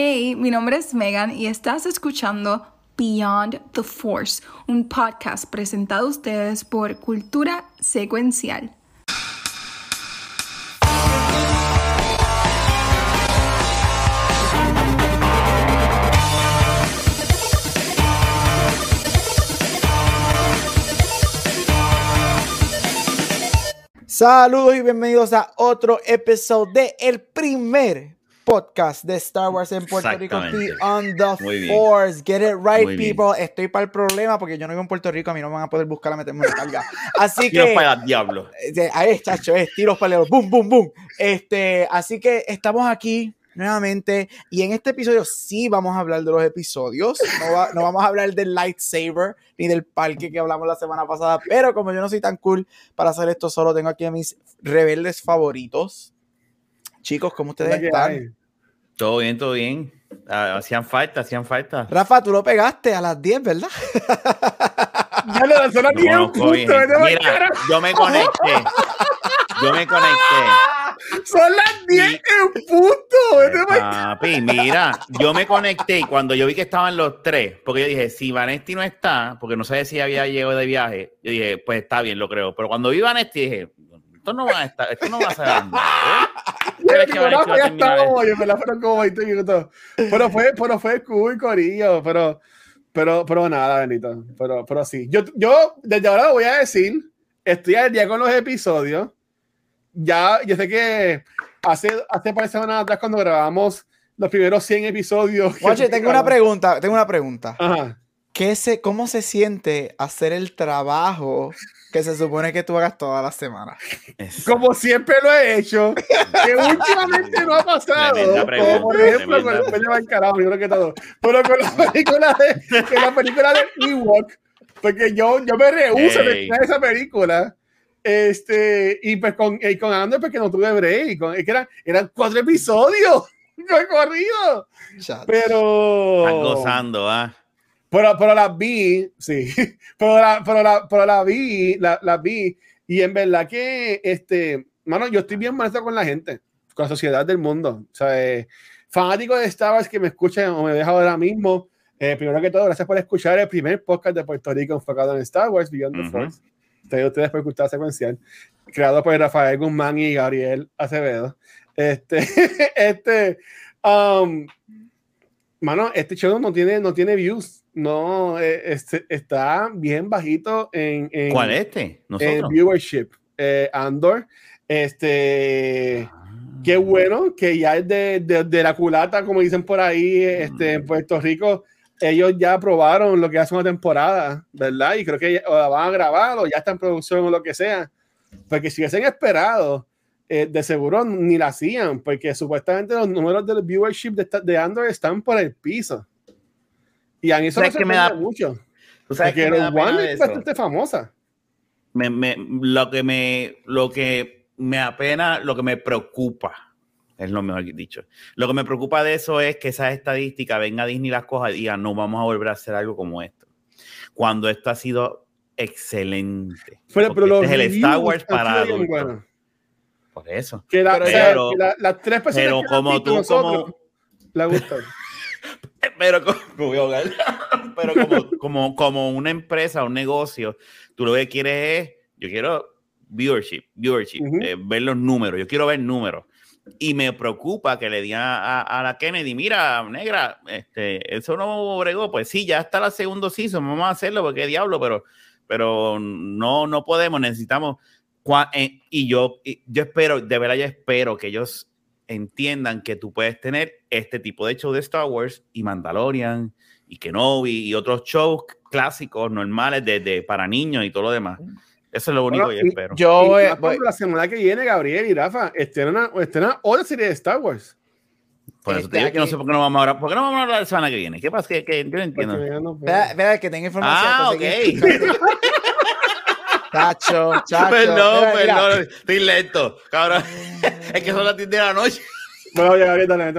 Hey, mi nombre es Megan y estás escuchando Beyond the Force, un podcast presentado a ustedes por Cultura Secuencial. Saludos y bienvenidos a otro episodio de el primer podcast de Star Wars en Puerto Rico. On the Force. Get it right, people. Estoy para el problema porque yo no vivo en Puerto Rico. A mí no me van a poder buscar a meterme en carga. Así que. Tiros para el diablo. Eh, ahí, chacho, es tiros para el Boom, boom, boom. Este, así que estamos aquí nuevamente. Y en este episodio sí vamos a hablar de los episodios. No, no, vamos a hablar del lightsaber ni del parque que hablamos la semana pasada. Pero como yo no soy tan cool para hacer esto solo, tengo aquí a mis rebeldes favoritos. Chicos, ¿cómo ustedes están? Todo bien, todo bien. Ah, hacían falta, hacían falta. Rafa, tú lo pegaste a las 10, ¿verdad? ya lo lanzó a las 10 Mira, yo me conecté. Yo me conecté. Son las 10 en punto. Papi, mira, yo me conecté y cuando yo vi que estaban los tres, porque yo dije, si Vanesti no está, porque no sé si había llegado de viaje, yo dije, pues está bien, lo creo. Pero cuando vi Vanesti dije, esto no va a estar, esto no va a ser. Pero fue, pero fue cool, Corillo. Pero, pero, pero nada, Benito. Pero, pero sí. Yo, yo desde ahora voy a decir, estoy al día con los episodios. Ya, yo sé que hace, hace par de semanas atrás cuando grabamos los primeros 100 episodios. Oye, tengo una pregunta, tengo una pregunta. Ajá. ¿Qué se, ¿Cómo se siente hacer el trabajo que se supone que tú hagas todas las semanas. Como siempre lo he hecho, que últimamente no ha pasado. como por ejemplo con el peña carajo, yo creo que todo. Pero con la película de, con la película de Ewok, porque yo, yo me rehuso de de esa película. Este, y pues con, y con Andor, porque no tuve break. Con, es que eran, eran cuatro episodios. No he corrido. Pero. Están gozando, ¿ah? Pero, pero la vi, sí, pero la, pero la, pero la vi, la, la, vi, y en verdad que, este, mano, yo estoy bien molesto con la gente, con la sociedad del mundo, o sea, eh, fanático de Star Wars que me escuchan o me dejan ahora mismo, eh, primero que todo, gracias por escuchar el primer podcast de Puerto Rico enfocado en Star Wars, Beyond the Force, ustedes por escuchar secuencial, creado por Rafael Guzmán y Gabriel Acevedo, este, este, um, mano, este show no tiene, no tiene views, no, eh, este, está bien bajito en, en ¿Cuál este? En viewership. Eh, Andor. Este. Ah. Qué bueno que ya es de, de, la culata, como dicen por ahí, este, en mm. Puerto Rico. Ellos ya aprobaron lo que hace una temporada, ¿verdad? Y creo que o la van a grabar o ya está en producción o lo que sea. Porque si hubiesen esperado, eh, de seguro ni la hacían, porque supuestamente los números del viewership de, de Andor están por el piso. Y a mí eso me da mucho. ¿Tú sabes que One es bastante famosa. Me, me, lo que me lo que me apena, lo que me preocupa, es lo mejor dicho. Lo que me preocupa de eso es que esa estadística venga a Disney las cosas y diga, no vamos a volver a hacer algo como esto. Cuando esto ha sido excelente. Pero, pero este es el Star Wars para Por eso. Que la, pero, las tres personas pero como tú, como... La gustan. Pero como, pero como, como, una empresa, un negocio, tú lo que quieres es, yo quiero viewership, viewership, eh, ver los números, yo quiero ver números. Y me preocupa que le digan a, la Kennedy, mira, negra, este, eso no bregó, pues sí, ya está la segunda season, vamos a hacerlo porque diablo, pero, pero no, no podemos, necesitamos. Eh, y yo, yo espero, de verdad, yo espero que ellos entiendan que tú puedes tener este tipo de show de Star Wars y Mandalorian y Kenobi y otros shows clásicos normales de, para niños y todo lo demás. Eso es lo único que espero. Yo la semana que viene, Gabriel y Rafa, estrenan, otra serie de Star Wars. Por eso te digo que no sé por qué no vamos a hablar. ¿Por qué no vamos a hablar la semana que viene? ¿Qué pasa? Que, que yo no entiendo. Vea, que tenga información. Ah, ok. Chacho, chacho. Perdón, perdón. Estoy lento, cabrón. es que son las 10 de la noche. Bueno, oye, ahorita le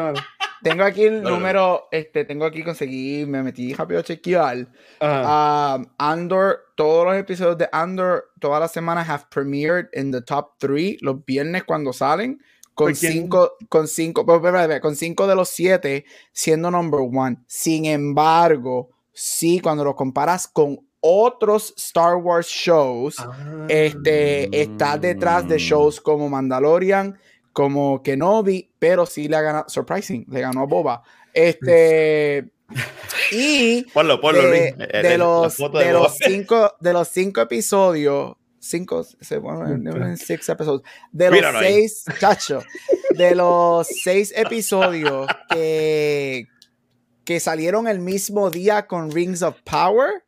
Tengo aquí el número, este, tengo aquí conseguí, me metí rápido a chequear. Um, Andor, todos los episodios de Andor, todas las semanas have premiered in the top 3 los viernes cuando salen con cinco, con cinco, pero, pero, pero, con cinco de los siete siendo number one. Sin embargo, sí, cuando lo comparas con otros Star Wars shows, Ah. este, está detrás de Mm. shows como Mandalorian, como Kenobi, pero sí le ha ganado, surprising, le ganó a Boba. Este, y Ponlo, ponlo, de, Luis. de la los, de, los cinco, de los cinco episodios, cinco, bueno, en six episodes, de los Míralo ahí. seis, chacho, de los seis episodios que, que salieron el mismo día con Rings of Power,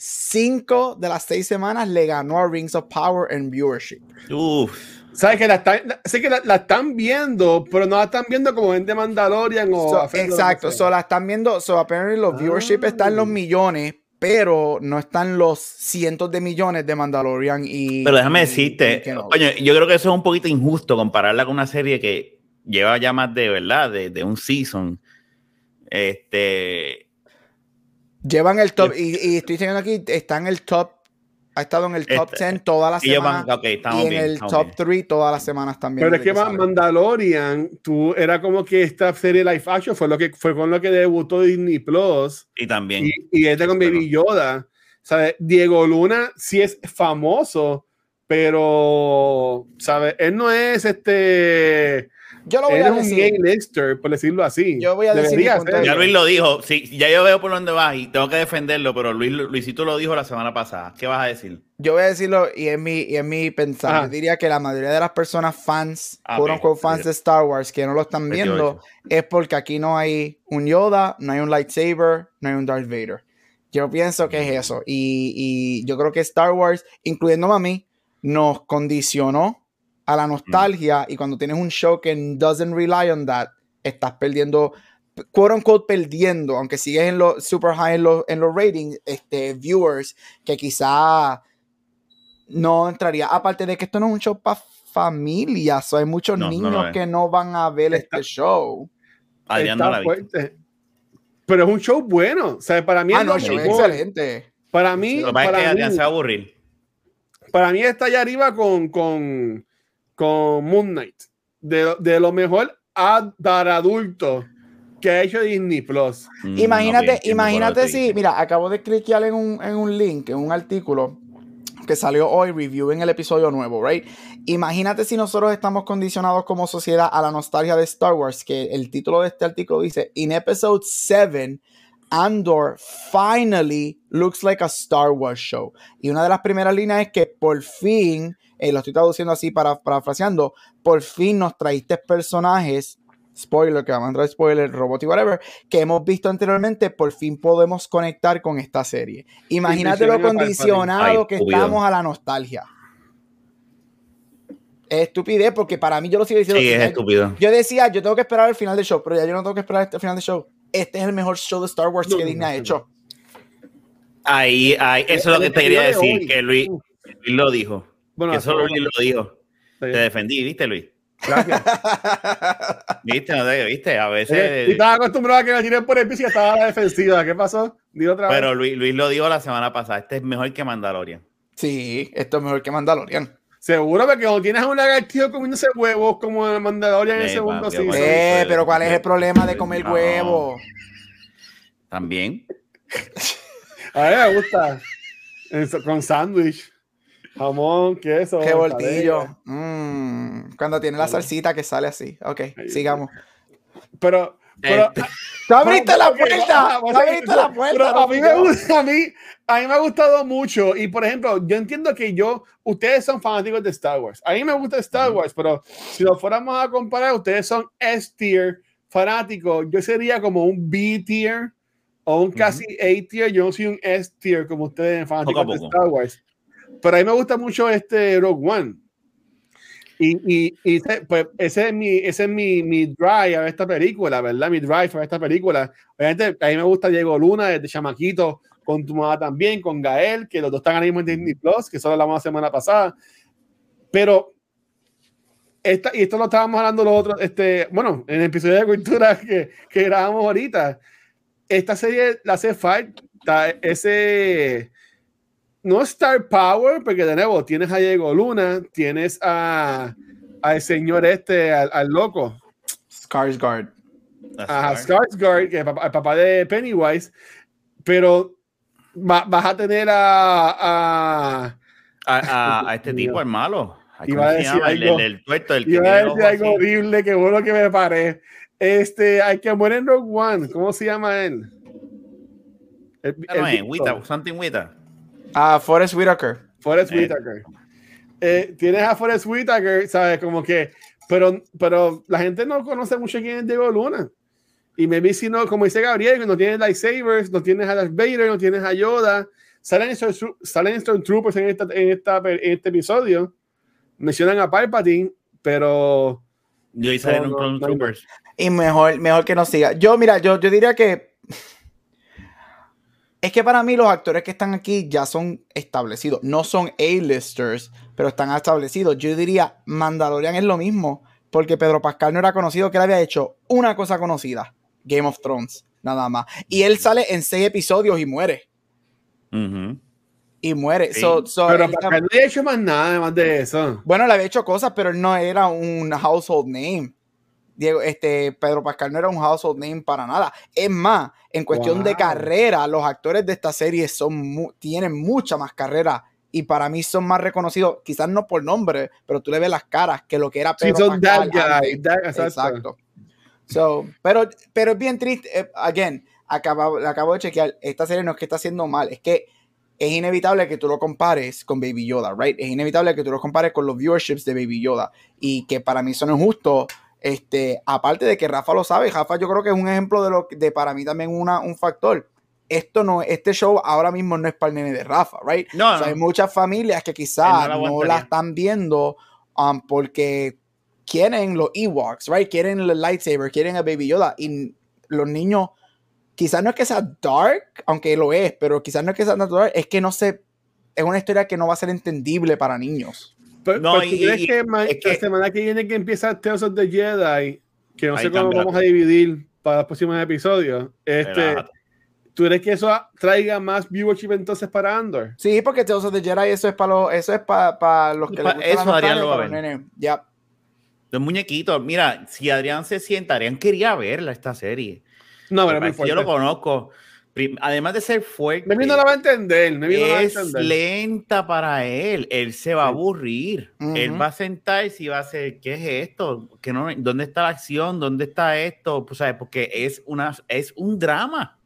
cinco de las seis semanas le ganó a Rings of Power en viewership. Uf. ¿Sabes que la están, sé que la, la están viendo, pero no la están viendo como en The Mandalorian o So, exacto, so la están viendo, so apparently los viewership Ah. están en los millones, pero no están los cientos de millones de Mandalorian y. Pero déjame y- decirte, y coño, yo creo que eso es un poquito injusto compararla con una serie que lleva ya más de verdad, de, de un season. Este. Llevan el top, y, y estoy diciendo aquí, está en el top, ha estado en el top Este, 10 todas las semanas. van, ok, estamos y en bien. el top bien. 3 todas las semanas también. Pero es que. Mandalorian, tú era como que esta serie live action fue lo que fue con lo que debutó Disney Plus Y también. y, y este con Pero- Baby Yoda. ¿sabes? Diego Luna sí es famoso, pero ¿sabes? Él no es este. Yo lo voy a es un decir. gay-lister, por decirlo así. Yo voy a decir. Ya. Luis lo dijo, sí, ya yo veo por dónde vas y tengo que defenderlo, pero Luis, Luisito lo dijo la semana pasada. ¿Qué vas a decir? Yo voy a decirlo y es mi, y es mi pensar. Ajá. Yo diría que la mayoría de las personas fans, Ah, quote fans de Star Wars, que no lo están viendo, 28. es porque aquí no hay un Yoda, no hay un lightsaber, no hay un Darth Vader. Yo pienso que es eso. Y, y yo creo que Star Wars, incluyéndome a mí, nos condicionó a la nostalgia. Y cuando tienes un show que doesn't rely on that, estás perdiendo, quote unquote, perdiendo, aunque sigues en los super high en los, en los ratings, este, viewers, que quizá no entraría. Aparte de que esto no es un show para familias, hay muchos No, niños que no van a ver Está- este show. Adrián no la fuerte. Pero es un show bueno. O sea, para mí Ah, es no, es mejor. excelente. Para mí, Lo pasa es que para Adrián mí, se va a aburrir. para mí está allá arriba con, con, con Moon Knight. De, de lo mejor a para adulto que ha hecho Disney Plus. Mm, Imagínate, imagínate si, mira, acabo de cliquear en un, en un link, en un artículo que salió hoy, review en el episodio nuevo, right? Imagínate si nosotros estamos condicionados como sociedad a la nostalgia de Star Wars, que el título de este artículo dice, In episode 7, Andor finally looks like a Star Wars show. Y una de las primeras líneas es que por fin, eh, lo estoy traduciendo así para parafraseando, por fin nos traíste personajes, spoiler, que vamos a entrar spoiler, robot y whatever, que hemos visto anteriormente, por fin podemos conectar con esta serie. Imagínate lo condicionado que estamos a la nostalgia. Es estupidez porque para mí yo lo sigo diciendo. Sí, es estúpido. yo decía, yo tengo que esperar al final del show, pero ya yo no tengo que esperar el final del show. Este es el mejor show de Star Wars No, que Disney ha no, hecho. Ahí, ahí, eso es lo que te quería decir, hoy. que Luis, lo dijo. Bueno, que solo Luis lo dijo. Te defendí, ¿viste, Luis? Gracias. ¿Viste? ¿No te- ¿Viste? A Eh, y veces. estaba acostumbrado a que me tiren por el piso y estaba a la defensiva. ¿Qué pasó? Dilo otra Pero vez. Luis, Luis lo dijo la semana pasada. Este es mejor que Mandalorian. sí, esto es mejor que Mandalorian. Seguro, porque cuando tienes a un lagartijo comiéndose huevos como el Mandalorian en el segundo papi, papi. Eh, pero ¿cuál es el problema de comer No. huevo? También. A mí me gusta. Eso, con sándwich, jamón, queso. Qué voltillo. Mm, cuando tiene la salsita que sale así. Ok, sigamos. Pero, pero, Este, ¡Tú abriste la puerta! ajá, ¡Tú o sea, abriste la puerta! pero a mí me gusta, a mí, a mí me ha gustado mucho. Y por ejemplo, yo entiendo que yo, ustedes son fanáticos de Star Wars. A mí me gusta Star Wars, pero si lo fuéramos a comparar, ustedes son S-tier fanáticos. Yo sería como un B-tier o un casi A-tier. Yo no soy un S-tier como ustedes fanáticos de. Star Wars. Pero a mí me gusta mucho este Rogue One. Y, y, y pues, ese es, mi, ese es mi, mi drive a esta película, ¿verdad? Mi drive a esta película. Obviamente, a mí me gusta Diego Luna desde chamaquito, con tu mamá también, con Gael, que los dos están ahora mismo en Disney Plus, que solo hablamos la semana pasada. Pero, esta, y esto lo estábamos hablando los otros, este, bueno, en el episodio de cultura que, que grabamos ahorita. Esta serie la hace falta ese no Star Power, porque de nuevo tienes a Diego Luna, tienes a, al señor este, al, al loco. Skarsgård. a Skarsgård, que es el papá de Pennywise, pero va, vas a tener a, a, a, a este tipo, el malo. Iba a decir algo, el, el, tuerto, el iba a decir algo horrible, que bueno que me paré. Este, hay que morir en Rogue One. ¿Cómo se llama él? El, no el, Wita, something Wita. Ah, Forrest Whitaker. Forrest. Whitaker. Eh, tienes a Forrest Whitaker, ¿sabes? Como que, pero, pero la gente no conoce mucho quién es Diego Luna. Y me vi si no, como dice Gabriel, no tienes lightsabers, no tienes a Darth Vader, no tienes a Yoda. Salen, salen Stormtroopers en, esta, en, esta, en este episodio. Mencionan a Palpatine, pero. Yo y salen no, Stormtroopers. Y mejor, mejor que no siga. Yo, mira, yo, yo diría que. Es que para mí los actores que están aquí ya son establecidos. No son A-listers, pero están establecidos. Yo diría, Mandalorian es lo mismo. Porque Pedro Pascal no era conocido, que él había hecho una cosa conocida. Game of Thrones, nada más. Y él sale en seis episodios y muere. Y muere. So, so, pero Pascal no había hecho más nada además de eso. Bueno, le había hecho cosas, pero él no era un household name. Diego, este, Pedro Pascal no era un household name para nada. Es más, en cuestión wow. de carrera, los actores de esta serie son tienen mucha más carrera y para mí son más reconocidos, quizás no por nombre, pero tú le ves las caras que lo que era Pedro sí, son Pascal. That guy, that, exacto. exacto. So, pero, pero es bien triste. Eh, again, acabo, acabo de chequear. Esta serie no es que está haciendo mal, es que es inevitable que tú lo compares con Baby Yoda, right? Es inevitable que tú lo compares con los viewerships de Baby Yoda. Y que para mí son injustos. Este, aparte de que Rafa lo sabe, Rafa yo creo que es un ejemplo de lo de para mí también una, un factor. Esto no, este show ahora mismo no es para el nene de Rafa, right? No, o sea, hay muchas familias que quizás no no, la están viendo um, porque quieren los Ewoks, right? Quieren el lightsaber, quieren a Baby Yoda. Y los niños, quizás no es que sea dark, aunque lo es, pero quizás no es que sea dark, es que no se. Es una historia que no va a ser entendible para niños. Pero, No, pero y- ¿tú crees y- que, es que- la semana que viene que empieza Tales of the Jedi, que no sé cómo vamos a dividir para los próximos episodios, este. ¿tú crees que eso traiga más viewership entonces para Andor? Sí, porque Tales of the Jedi, eso es para los, eso es para los que Pa- les gusta eso Adrián lo va a para ver. Ya. Los muñequitos, mira, si Adrián se sienta, Adrián quería verla esta serie. No, pero muy yo lo conozco. Además de ser fuerte, Maybe no la va a entender. Maybe no la va a es entender. lenta para él. Él se va a aburrir. Ujú. Él va a sentarse y va a hacer, ¿qué es esto? ¿Qué no, ¿Dónde está la acción? ¿Dónde está esto? Pues, ¿sabes? Porque es, una, es un drama.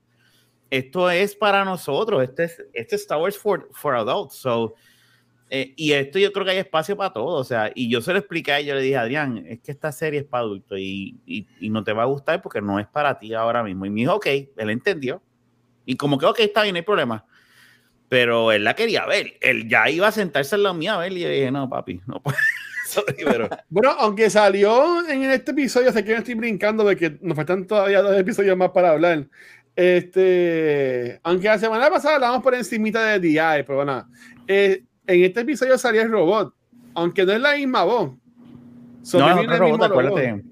Esto es para nosotros. Este es, este es Star Wars for, for adults. So, eh, y esto yo creo que hay espacio para todo. O sea, y yo se lo expliqué a él, yo le dije, Adrián, es que esta serie es para adultos y, y, y no te va a gustar porque no es para ti ahora mismo. Y me dijo, ok, él entendió. Y como que, ok, está bien, no hay problema. Pero él la quería ver. Él ya iba a sentarse en la mía a ver y yo dije, no, papi, no puedo. Pero... Bueno, aunque salió en este episodio, sé que no estoy brincando de que nos faltan todavía dos episodios más para hablar. Este, aunque la semana pasada hablamos por encimita de DI, pero bueno, eh, en este episodio salía el robot, aunque no es la misma voz. So, no, es otro robot, acuérdate.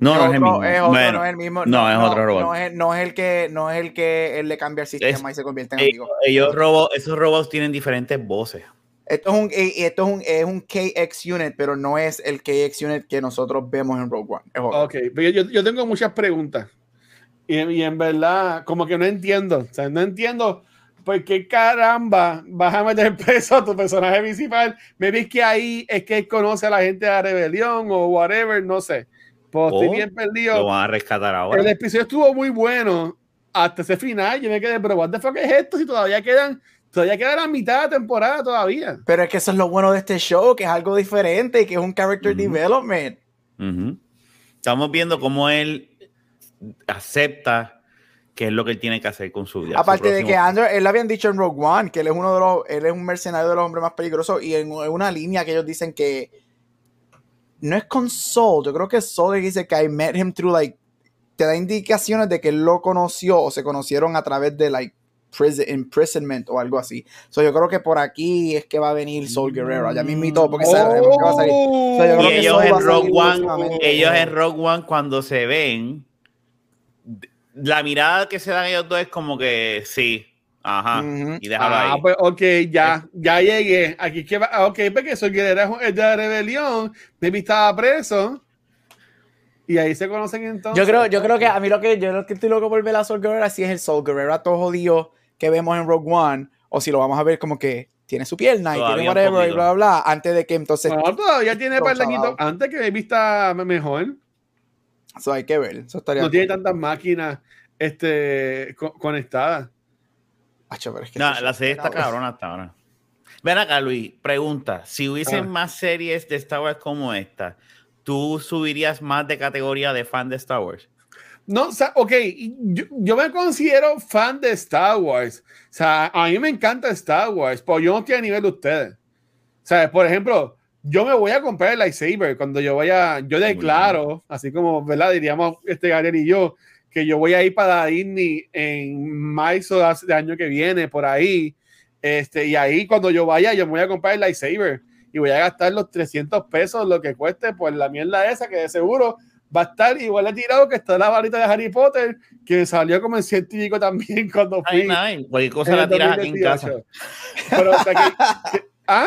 No, no es el mismo. Es otro, Bueno, no es el mismo. no, es otro robot. No es, no es el que, no es el que él le cambia el sistema y se convierte en ellos, amigo. ellos robo- esos robots tienen diferentes voces. Esto es un, eh, esto es un, es un KX unit, pero no es el KX unit que nosotros vemos en Rogue One. Es. Ok, pero yo, yo tengo muchas preguntas. Y, y en verdad, como que no entiendo. O sea, no entiendo por qué caramba vas a meter preso a tu personaje principal. Me ves que ahí es que él conoce a la gente de la rebelión o whatever, no sé. Pues estoy bien Lo perdido. van a rescatar ahora. El episodio estuvo muy bueno hasta ese final. Yo me quedé, pero what the fuck es esto? Si todavía quedan, todavía queda la mitad de temporada todavía. Pero es que eso es lo bueno de este show, que es algo diferente, que es un character development. Ujú. Estamos viendo cómo él acepta qué es lo que él tiene que hacer con su vida. su Aparte de que Andrew, él le habían dicho en Rogue One que él es uno de los, él es un mercenario de los hombres más peligrosos y en una línea que ellos dicen que no es con Soul, yo creo que Soul le dice que I met him through like, te da indicaciones de que él lo conoció o se conocieron a través de like prison, imprisonment o algo así. So yo creo que por aquí es que va a venir Soul Guerrero, allá mismito, porque sabemos que va a salir. So, yo Y creo que ellos en Rogue One, ellos en Rogue One cuando se ven, la mirada que se dan ellos dos es como que sí, Ajá. Ujú. Y déjalo Ah, ahí. pues ok, ya, ya llegué. Aquí que va, ah, ok, porque soy guerrero es de la rebelión, Baby estaba preso. Y ahí se conocen entonces. Yo creo, yo creo que a mí lo que yo lo que estoy loco por ver a Sol Guerrera si es el Sol Guerrera todo jodido que vemos en Rogue One, o si lo vamos a ver como que tiene su pierna y Todavía tiene whatever y bla bla bla, antes de que entonces No, todavía tiene antes que Baby está mejor. eso hay que ver. Eso estaría No tiene tantas máquinas este, co- conectadas. Acho, pero es que No, la serie está cabrona hasta ahora. Ven acá, Luis, pregunta. Si hubiesen Ah. más series de Star Wars como esta, ¿tú subirías más de categoría de fan de Star Wars? No, o sea, ok, yo, yo me considero fan de Star Wars. O sea, a mí me encanta Star Wars, pero yo no estoy a nivel de ustedes. O sea, por ejemplo, yo me voy a comprar el lightsaber cuando yo vaya, yo declaro, así como, ¿verdad? Diríamos este Gabriel y yo, que yo voy a ir para Disney en marzo de de año que viene, por ahí. Este, y ahí cuando yo vaya, yo me voy a comprar el lightsaber y voy a gastar los 300 pesos, lo que cueste, por la mierda esa, que de seguro va a estar igual de tirado que está la varita de Harry Potter, que salió como en científico también cuando fui. Ay, nada, cualquier cosa la tiras aquí en 2018. casa. Pero, o sea, que- que- ¿ah?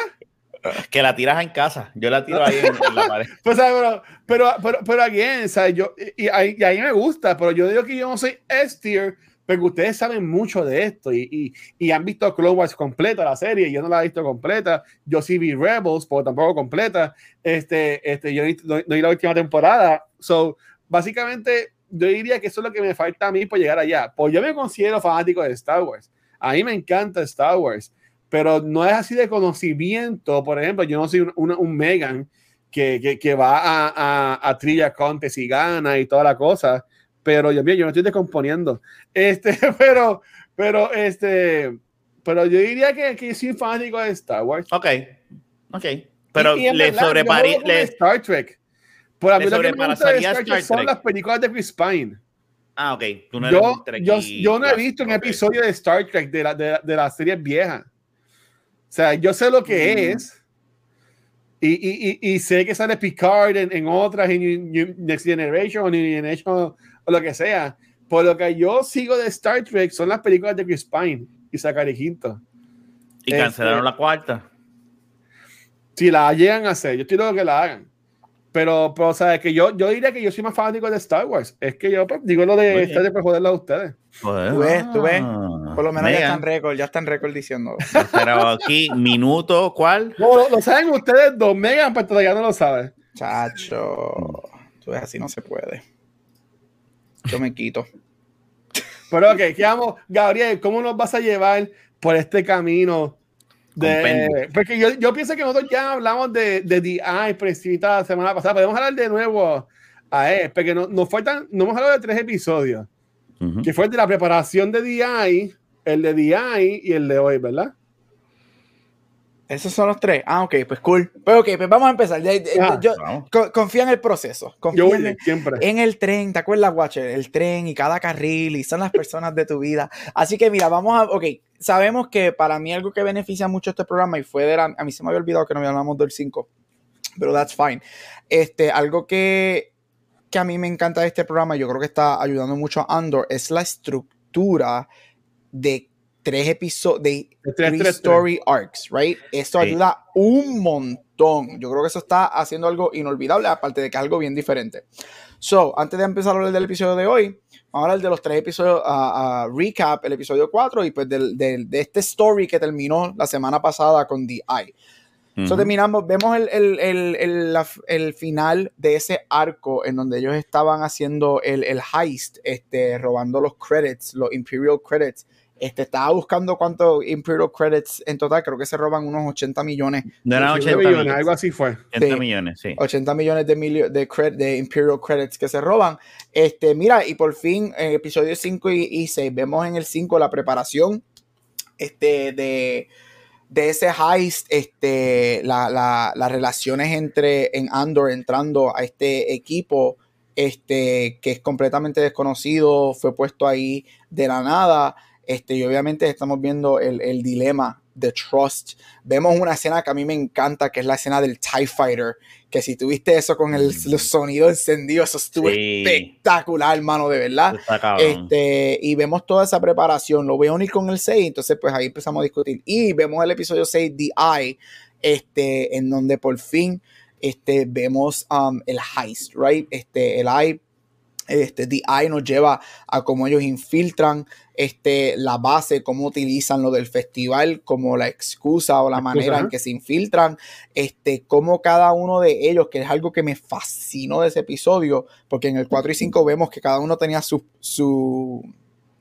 Que la tiras en casa. Yo la tiro ahí en, en la pared. Pues, pero, pero, pero, pero again, ¿sabes? Yo, y, y ahí, y ahí me gusta, pero yo digo que yo no soy S-tier, porque ustedes saben mucho de esto y, y, han visto Clone Wars completa, la serie, yo no la he visto completa, yo sí vi Rebels, pero tampoco completa, este, este, yo no vi la última temporada, so, básicamente, yo diría que eso es lo que me falta a mí por llegar allá, pues yo me considero fanático de Star Wars, a mí me encanta Star Wars, pero no es así de conocimiento, por ejemplo, yo no soy un, un, un Megan, que, que, que va a, a, a Trivia Contest y gana y toda la cosa. Pero yo, yo me estoy descomponiendo. Este, pero, pero, este, pero yo diría que, que soy fanático de Star Wars. Ok, ok. Pero Y- y le con le- Star Trek. Por a mí lo que me gusta de sobrepasaría Star Trek Star son Trek. las películas de Chris Pine. Ah, ok. Tú no eres Yo, un yo, yo no he visto un clásico, ok. episodio de Star Trek de, la, de, la- de las series viejas. O sea, yo sé lo que Mm. es. Y, y, y, y sé que sale Picard en, en otras, en Next Generation o New Generation o lo que sea. Por lo que yo sigo de Star Trek son las películas de Chris Pine y Zachary Quinto. Y cancelaron Este- la cuarta. Si la llegan a hacer, yo estoy loco que la hagan. Pero, pero sabes que yo, yo diría que yo soy más fanático de Star Wars. Es que yo pues, digo lo de bien. Star Trek para joderlo a ustedes. Joder. Tú ves, tú ves. Ah. Por lo menos ya están récord, ya están récord diciendo. Pero aquí, minuto, ¿cuál? No, lo, lo saben ustedes dos, Megan, pero todavía no lo saben. Chacho. Tú ves, así no se puede. Yo me quito. Pero ok, ¿qué vamos? Gabriel, ¿cómo nos vas a llevar por este camino? De, porque yo, yo pienso que nosotros ya hablamos de, de DI precisita la semana pasada. Podemos hablar de nuevo a él, porque no, nos faltan, no hemos hablado de tres episodios, que fue el de la preparación de DI, el de DI y el de hoy, ¿verdad? Esos son los tres. Ah, ok, pues cool. Pues ok, pues vamos a empezar. Ya- ya- Ah, yo- vamos. co- confía en el proceso. Confía Yo voy en, siempre. en el tren. ¿Te acuerdas, Watcher? El tren y cada carril y son las personas de tu vida. Así que mira, vamos a. Ok, sabemos que para mí algo que beneficia mucho este programa y fue de la. A mí se me había olvidado que no hablamos del 5, pero that's fine. Este, algo que, que a mí me encanta de este programa, yo creo que está ayudando mucho a Andor, es la estructura de tres episodios, de tres, three tres, tres. story arcs, right? Eso Sí. ayuda un montón. Yo creo que eso está haciendo algo inolvidable, aparte de que es algo bien diferente. So, antes de empezar a hablar del episodio de hoy, vamos a hablar de los tres episodios, a recap, el episodio 4 y pues del- del- de este story que terminó la semana pasada con The Eye. So, Ujú. terminamos, vemos el, el- el- el- la- el final de ese arco en donde ellos estaban haciendo el, el heist, este, robando los credits, los Imperial credits. Este, estaba buscando cuántos Imperial credits en total, creo que se roban unos 80 millones, No eran 80 80 millones, millones. algo así fue. 80 Sí. millones, sí. 80 millones de, milio- de, cred- de Imperial credits que se roban. Este, mira, y por fin en episodios 5 y, y 6 vemos en el 5 la preparación este, de, de ese heist, este, la- la- las relaciones entre en Andor entrando a este equipo este, que es completamente desconocido, fue puesto ahí de la nada. Este, y obviamente estamos viendo el, el dilema The Trust. Vemos una escena que a mí me encanta, que es la escena del TIE Fighter, que si tuviste eso con el, Mm. sonido encendido, eso estuvo Sí. espectacular, hermano, de verdad. Este, y vemos toda esa preparación. Lo voy a unir con el 6, entonces pues ahí empezamos a discutir. Y vemos el episodio 6, The Eye, este, en donde por fin este, vemos um, el heist, right? Este, el Eye, este, The Eye nos lleva a cómo ellos infiltran este, la base, cómo utilizan lo del festival como la excusa o la Excusa, manera en que se infiltran, este, cómo cada uno de ellos, que es algo que me fascinó de ese episodio, porque en el 4 y 5 vemos que cada uno tenía su, su,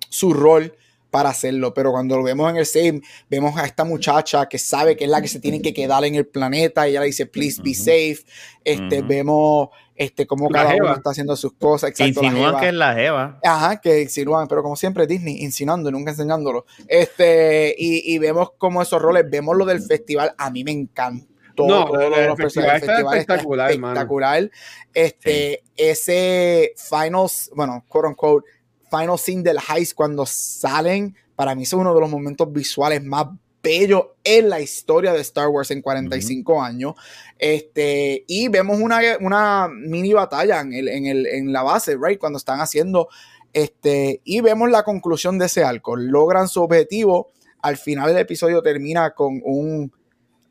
su rol para hacerlo, pero cuando lo vemos en el 6, vemos a esta muchacha que sabe que es la que se tiene que quedar en el planeta, y ella le dice, please be safe, este, vemos este, cómo La cada jeva. uno está haciendo sus cosas, exacto, Insinúan que es la Jeva. Ajá, que insinúan, pero como siempre Disney, insinuando, nunca enseñándolo. Este, y, y vemos como esos roles, vemos lo del festival, a mí me encantó. No, todo el festival está El festival está espectacular, hermano. espectacular. Este, ese finals, bueno, quote unquote, final scene del heist cuando salen, para mí es uno de los momentos visuales más bellos en la historia de Star Wars en 45 años. Este, y vemos una, una mini batalla en, el, en, el, en la base, right? Cuando están haciendo este, y vemos la conclusión de ese arco. Logran su objetivo. Al final del episodio termina con un.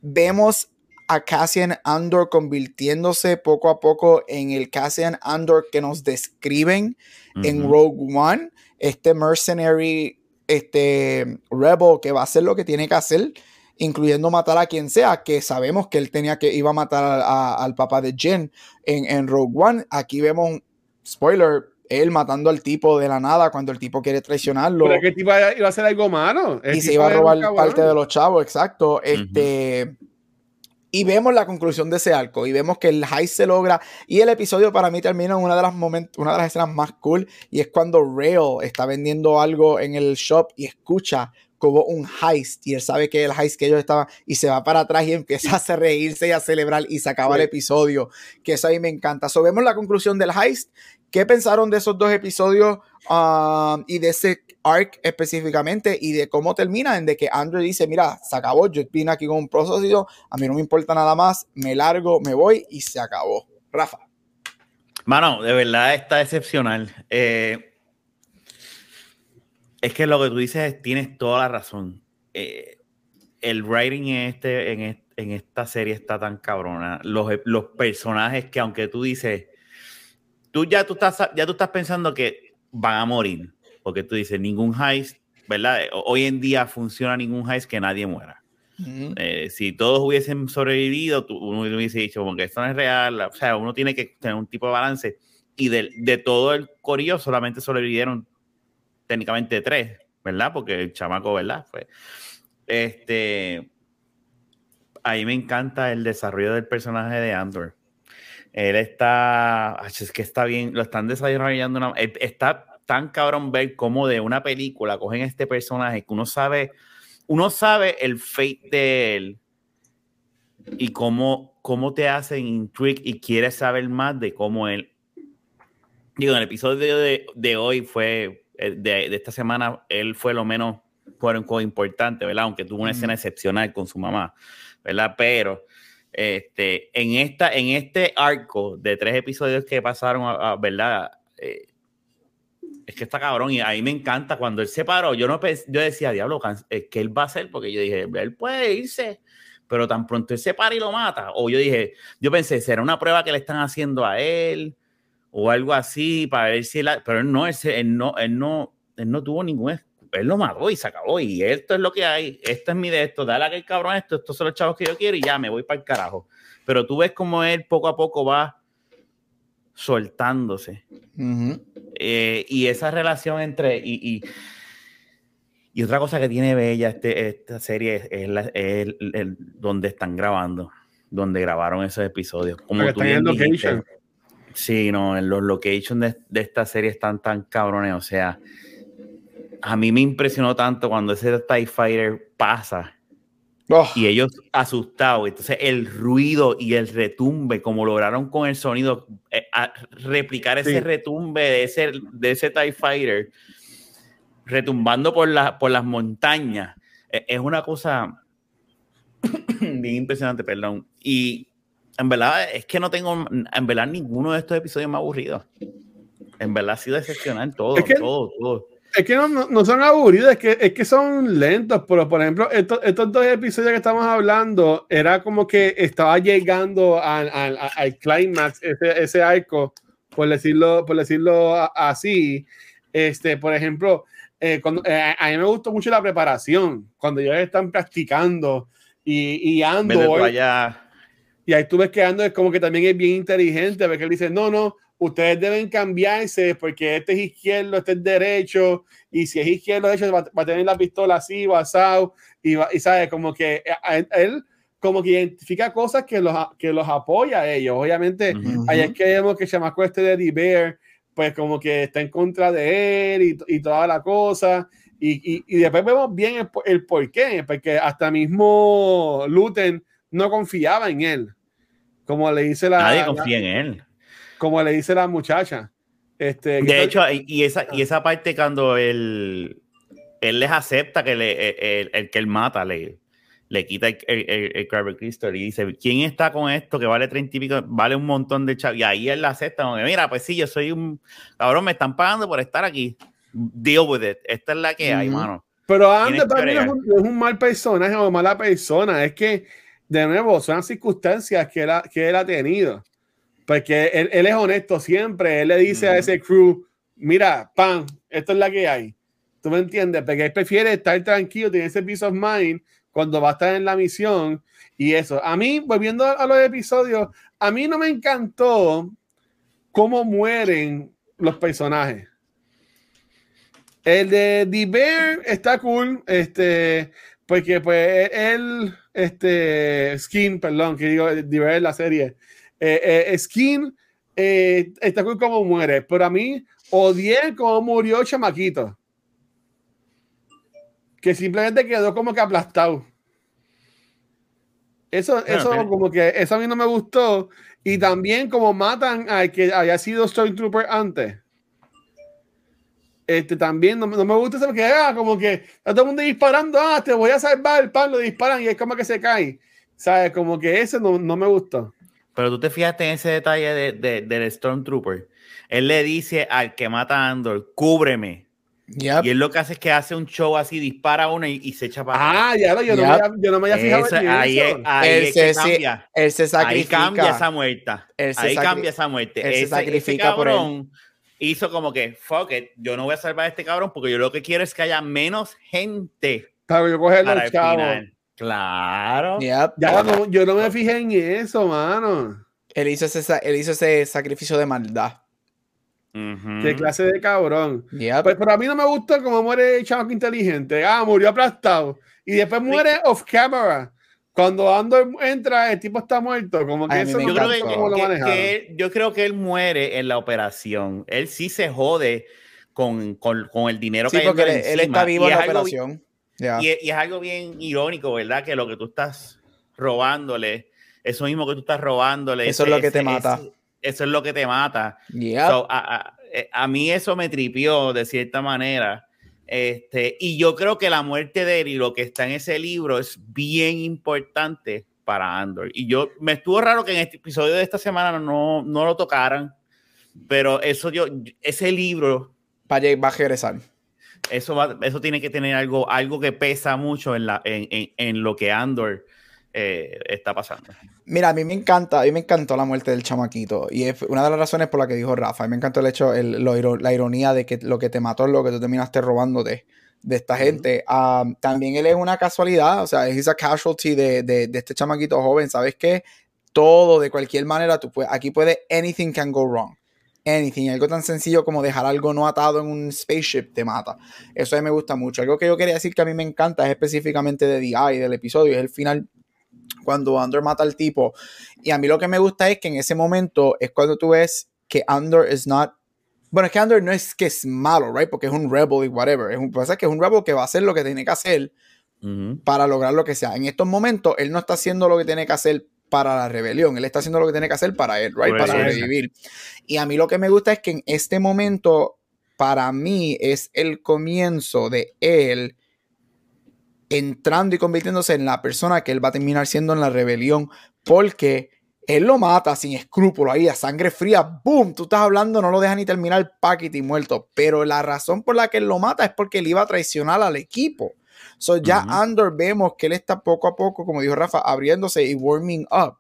Vemos a Cassian Andor convirtiéndose poco a poco en el Cassian Andor que nos describen en. Rogue One. Este mercenary, este rebel que va a hacer lo que tiene que hacer, incluyendo matar a quien sea, que sabemos que él tenía que iba a matar a- a- al papá de Jen en, en Rogue One. Aquí vemos, spoiler, él matando al tipo de la nada cuando el tipo quiere traicionarlo Pero es que el tipo iba a hacer algo malo. El y se iba a robar parte de los chavos, exacto. Este. Y vemos la conclusión de ese arco y vemos que el heist se logra y el episodio para mí termina en una de las momentos, una de las escenas más cool y es cuando Rail está vendiendo algo en el shop y escucha como un heist y él sabe que el heist que ellos estaban y se va para atrás y empieza a hacer reírse y a celebrar y se acaba el episodio que eso ahí me encanta. So vemos la conclusión del heist. ¿Qué pensaron de esos dos episodios um, y de ese arc específicamente y de cómo termina en de que Andrew dice, mira, se acabó, yo vine aquí con un proceso, a mí no me importa nada más, me largo, me voy y se acabó. Rafa. Mano, de verdad está excepcional. Eh, es que lo que tú dices tienes toda la razón. Eh, el writing en, este, en, en esta serie está tan cabrona. Los, los personajes que aunque tú dices, tú ya tú estás, ya tú estás pensando que van a morir, porque tú dices, ningún heist, ¿verdad? Hoy en día funciona ningún heist que nadie muera. Eh, si todos hubiesen sobrevivido, tú- uno hubiese dicho, como que esto no es real, o sea, uno tiene que tener un tipo de balance. Y de, de todo el corillo solamente sobrevivieron técnicamente tres, ¿verdad? Porque el chamaco, ¿verdad? Fue. Este. Ahí me encanta el desarrollo del personaje de Andor. Él está. Es que está bien, lo están desarrollando. una- eh, está tan cabrón ver cómo de una película cogen este personaje que uno sabe uno sabe el fate de él y cómo, cómo te hacen intrigue y quieres saber más de cómo él. Digo, en el episodio de, de hoy fue, eh, de, de esta semana, él fue lo menos quote importante, ¿verdad? Aunque tuvo una Ujú. escena excepcional con su mamá, ¿verdad? Pero este, en, esta, en este arco de tres episodios que pasaron, a- a- ¿verdad? Eh, es que está cabrón y ahí me encanta cuando él se paró. Yo no yo decía, diablo, can- eh, ¿qué él va a hacer? Porque yo dije, él puede irse, pero tan pronto él se para y lo mata. O yo dije, yo pensé, será una prueba que le están haciendo a él o algo así para ver si él. Pero él no, él, no, él no, él no tuvo ningún. es- Él lo mató y se acabó. Y esto es lo que hay. Esto es mi de esto. Dale a aquel cabrón esto. Estos son los chavos que yo quiero y ya me voy para el carajo. Pero tú ves como él poco a poco va soltándose. Eh, y esa relación entre. Y, y, y otra cosa que tiene bella este, esta serie es, es la- es el, el- donde están grabando, donde grabaron esos episodios. Como tú están en bien dijiste. Sí, no, en los locations de, de esta serie están tan cabrones. O sea, a mí me impresionó tanto cuando ese TIE Fighter pasa Oh, y ellos asustados. Entonces, el ruido y el retumbe, como lograron con el sonido, eh, a- replicar ese Sí. retumbe de ese, de ese TIE Fighter, retumbando por, la, por las montañas, eh, es una cosa bien impresionante, perdón. Y en verdad es que no tengo, en verdad ninguno de estos episodios me ha aburrido. En verdad ha sido excepcional todo, Es que- todo, todo. Es que no, no- no son aburridos, es que, es que son lentos, pero por ejemplo, estos, estos dos episodios que estamos hablando, era como que estaba llegando al, al, al climax, ese, ese arco, por decirlo, por decirlo así. Este, por ejemplo, eh, cuando, eh, a mí me gustó mucho la preparación, cuando ellos están practicando y, y allá. y ahí tú ves que Andor es como que también es bien inteligente, porque él dice, no, no, ustedes deben cambiarse porque este es izquierdo, este es derecho, y si es izquierdo, derecho, va, va a tener la pistola así, basado, y, va- y sabe, como que a- a- él como que identifica cosas que los, que los apoya a ellos. Obviamente, ahí es que vemos que chamaco este de Eddie Bear, pues como que está en contra de él y, y toda la cosa. Y, y, y después vemos bien el, el por qué, porque hasta mismo Luten no confiaba en él. Como le dice la, Nadie la- confía en él. Como le dice la muchacha. Este, De hecho, y y esa, y esa parte cuando él, él les acepta que le, el, el- el que él mata le, le quita el, el, el- Crystal y dice, ¿quién está con esto que vale 30 y pico? Vale un montón de chavos. Y ahí él la acepta, como que, mira, pues sí, yo soy un cabrón, me están pagando por estar aquí. Deal with it. Esta es la que hay, mano. Pero Ander no es, un, es un mal personaje o mala persona, es que, de nuevo, son las circunstancias que él ha, que él ha tenido. Porque él, él es honesto siempre, él le dice a ese crew, mira, pan, esto es la que hay. ¿Tú me entiendes? Porque él prefiere estar tranquilo, tener ese peace of mind cuando va a estar en la misión y eso. A mí, volviendo a los episodios, a mí no me encantó cómo mueren los personajes. El de The Bear está cool, este, porque pues él, este, Skin, perdón, que digo, The Bear es la serie, eh, eh, Skin eh, está cool como muere, pero a mí odié cómo murió Chamaquito, que simplemente quedó como que aplastado. Eso, Bueno, eso como que, eso a mí no me gustó, y también como matan al que había sido Stormtrooper antes este, también no, me- no me gusta eso porque ah, como que está todo el mundo disparando, ah, te voy a salvar, el pan, lo disparan y es como que se cae. ¿Sabes? Como que ese no, no me gustó. Pero tú te fijaste en ese detalle de, de- del Stormtrooper. Él le dice al que mata a Andor, cúbreme. Yep. Y él lo que hace es que hace un show así, dispara uno y, y se echa para. Ah, ya lo, yo, no Yep. me, había- yo no me había fijado Eso- en ahí es, eso. ahí Él es se- que cambia. Él se Ahí sacrifica. cambia esa se Ahí cambia esa muerte. él se Ese, ese sacrifica por él. cabrón hizo como que, fuck it, yo no voy a salvar a este cabrón porque yo lo que quiero es que haya menos gente Para yo coger para los el chavos. final. Claro. Yep. Ya no- yo no me fijé en eso, mano. Él, hizo ese, él hizo ese sacrificio de maldad. Ujú. Qué clase de cabrón. Yep. Pues, pero a mí no me gusta cómo muere el chamaco inteligente. Ah, murió aplastado. Y después muere off camera. Cuando Andor entra, el tipo está muerto. Como que Ay, eso Yo creo, que, él, yo creo que él muere en la operación. Él sí se jode con, con, con el dinero sí, que porque él, él está vivo en la operación. Ya. Y, es- y es algo bien irónico, ¿verdad? Que lo que tú estás robándole, eso mismo que tú estás robándole. Eso es lo que te mata. eso es lo que te mata. Yep. So, a, a- eh, a mí eso me tripió de cierta manera. Este, y yo creo que la muerte de él y lo que está en ese libro es bien importante para Andor. Y yo me estuvo raro que en este episodio de esta semana no, no lo tocaran, pero eso yo, ese libro, va a regresar. Eso, va- eso tiene que tener algo, algo que pesa mucho en, la, en, en- en lo que Andor eh, está pasando. Mira, a mí me encanta, a mí me encantó la muerte del chamaquito. Y es una de las razones por la que dijo Rafa. A mí me encantó el hecho, el- lo la ironía de que lo que te mató es lo que tú terminaste robándote de esta gente. Ah, también él es una casualidad, o sea, es a casualty de, de- de este chamaquito joven. ¿Sabes qué? Todo, de cualquier manera, tú puedes, aquí puede, anything can go wrong. Anything, algo tan sencillo como dejar algo no atado en un spaceship te mata. Eso a mí me gusta mucho. Algo que yo quería decir que a mí me encanta es específicamente de DI, del episodio, es el final cuando Andor mata al tipo. Y a mí lo que me gusta es que en ese momento es cuando tú ves que Andor is not. Bueno, es que Andor no es que es malo, right? Porque es un rebel y whatever. Es un, pasa que es un rebel que va a hacer lo que tiene que hacer para lograr lo que sea. En estos momentos, él no está haciendo lo que tiene que hacer para la rebelión. Él está haciendo lo que tiene que hacer para él, right? Para sobrevivir. Y a mí lo que me gusta es que en este momento, para mí, es el comienzo de él entrando y convirtiéndose en la persona que él va a terminar siendo en la rebelión, porque él lo mata sin escrúpulo ahí, a sangre fría, ¡boom! Tú estás hablando, no lo deja ni terminar paquete y muerto. Pero la razón por la que él lo mata es porque él iba a traicionar al equipo. So ya Andor vemos que él está poco a poco, como dijo Rafa, abriéndose y warming up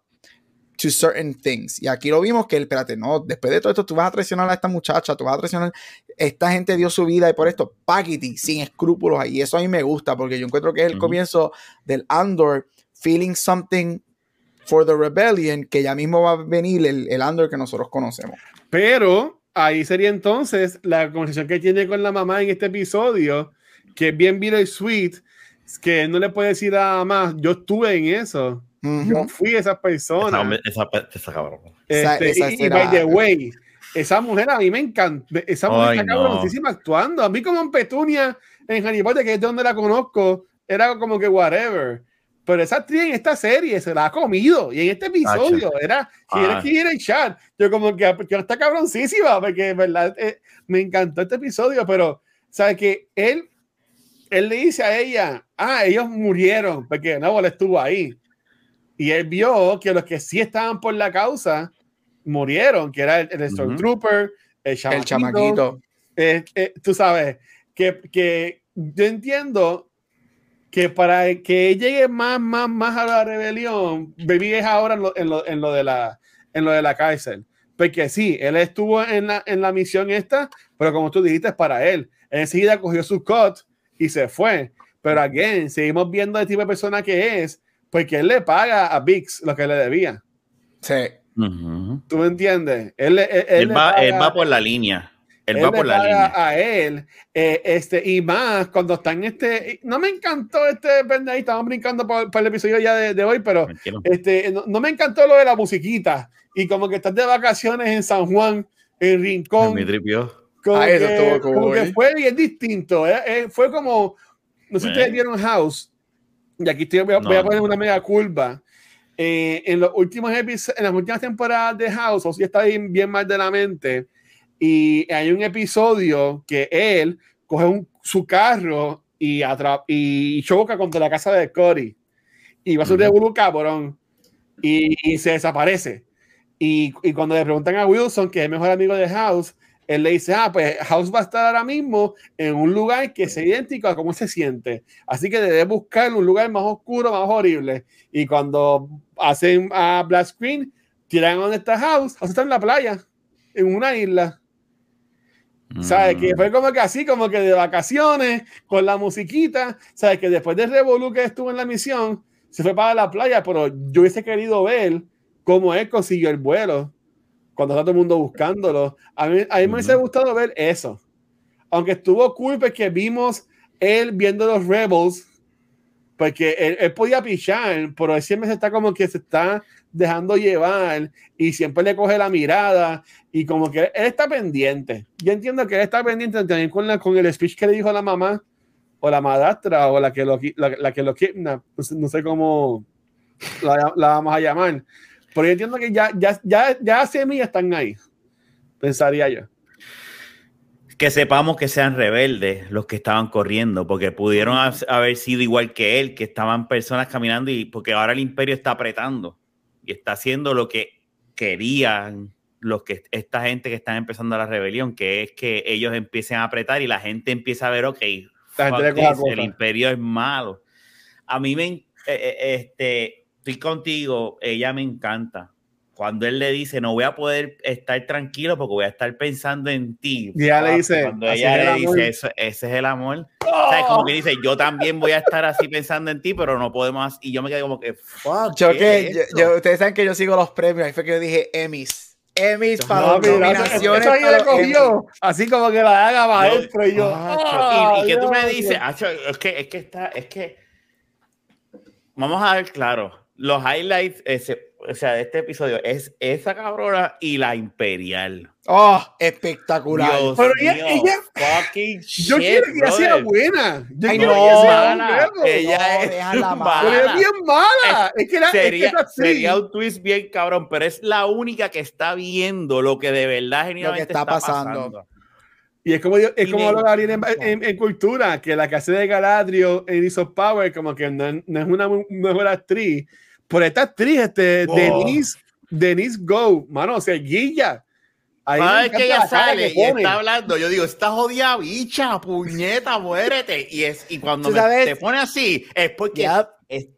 to certain things. Y aquí lo vimos que él, espérate, no, después de todo esto tú vas a traicionar a esta muchacha, tú vas a traicionar, esta gente dio su vida y por esto, paquete, sin escrúpulos ahí. Y eso a mí me gusta porque yo encuentro que es el comienzo del Andor feeling something for the rebellion, que ya mismo va a venir el, el Andor que nosotros conocemos. Pero ahí sería entonces la conversación que tiene con la mamá en este episodio, que es bien y sweet, que no le puede decir nada más, yo estuve en eso. Yo fui esa persona. Esa, esa, cabrón. Este, y, by the way, esa mujer a mí me encanta. Esa mujer está cabronísima actuando. A mí, como en Petunia, en Harry Potter, que es de donde la conozco, era como que whatever. Pero esa actriz en esta serie se la ha comido. Y en este episodio era quiere quiere chat. Yo como que yo está cabroncísima porque verdad eh, me encantó este episodio, pero sabe que él él le dice a ella, "Ah, ellos murieron porque él estuvo ahí." Y él vio que los que sí estaban por la causa murieron, que era el, Stormtrooper, el, chamaquito. Eh, eh, tú sabes que, que yo entiendo que para que llegue más, más, más a la rebelión, Baby es ahora en lo, en lo, en lo, de, la, en lo de la cárcel. Porque sí, él estuvo en la, en la misión esta, pero como tú dijiste, es para él. Enseguida cogió su cut y se fue. Pero again, seguimos viendo el tipo de persona que es, porque él le paga a Vix lo que le debía. Sí. ¿Tú me entiendes? Él, él, va, él va por la línea. Él, va por la línea. A él, eh, este, y más cuando está en este. No me encantó este pendejo, estamos brincando por, el episodio ya de, hoy, pero este, no, me encantó lo de la musiquita. Y como que estás de vacaciones en San Juan, en Rincón. Me tripió. Como, ah, que, como que, fue bien distinto. ¿eh? Eh, fue como. No sé si ustedes vieron House. Y aquí estoy, voy, a, poner una mega curva. en los últimos episodios, en las últimas temporadas de House, o si está bien, bien mal de la mente y hay un episodio que él coge su carro y, y choca contra la casa de Cory. Y va a ser un cabrón. Y, se desaparece. Y, y, cuando le preguntan a Wilson, que es el mejor amigo de House, él le dice, ah, pues House va a estar ahora mismo en un lugar que sea idéntico a cómo se siente. Así que debe buscar un lugar más oscuro, más horrible. Y cuando hacen a Black Screen, tiran donde está House, House está en la playa, en una isla. ¿Sabes? Que fue como que así, como que de vacaciones, con la musiquita. ¿Sabes? Que después de Revolu que estuvo en la misión, se fue para la playa, pero yo hubiese querido ver cómo él consiguió el vuelo cuando está todo el mundo buscándolo. A mí, a mí me hubiese gustado ver eso. Aunque estuvo cool porque vimos él viendo los Rebels, porque él, él podía pichar, pero él siempre está como que se está dejando llevar y siempre le coge la mirada y como que él está pendiente. Yo entiendo que él está pendiente también con, la, con el speech que le dijo la mamá o la madrastra o la que lo, la, que lo kidnap, no sé, cómo la, vamos a llamar. Pero yo entiendo que ya, ya, ya, ya semillas están ahí, pensaría yo. Que sepamos que sean rebeldes los que estaban corriendo, porque pudieron haber sido igual que él, que estaban personas caminando y porque ahora el imperio está apretando y está haciendo lo que querían los que esta gente que está empezando la rebelión, que es que ellos empiecen a apretar y la gente empieza a ver, ok, el imperio es malo. A mí me, eh, eh, este, estoy contigo, ella me encanta cuando él le dice, no voy a poder estar tranquilo porque voy a estar pensando en ti. Y ella le dice, cuando ella le dice, eso, ese es el amor. como que dice, yo también voy a estar así pensando en ti, pero no podemos. Y yo me quedé como que, fuck. Yo que, yo, ustedes saben que yo sigo los premios, ahí fue que yo dije Emmys. Emmys para no, nominaciones. así como que la haga maestro. y yo, y, que tú me dices, es que, es que está, es que. Vamos a ver claro, los highlights, ese o sea, de este episodio es esa cabrona y la imperial. Oh, espectacular. Pero ella, ella fucking yo quiero que ella sea buena. Yo Ay, no, que sea mala. Ella es mala. Pero es bien mala. Es, que la, sería, es que sería un twist bien cabrón, pero es la única que está viendo lo que de verdad genuinamente está, pasando. Y es como, es Y como lo Gabriel en, en- en cultura, que la que hace de Galadriel en Ease of Power, como que no, no es una mejor actriz. Por esta actriz, este, Oh. Denise, Denise Go, mano, o sea, guilla. Cada vez que ella sale que y está hablando, yo digo, esta jodida bicha, puñeta, muérete. Y, es, y cuando me- sabes- te pone así, es porque es,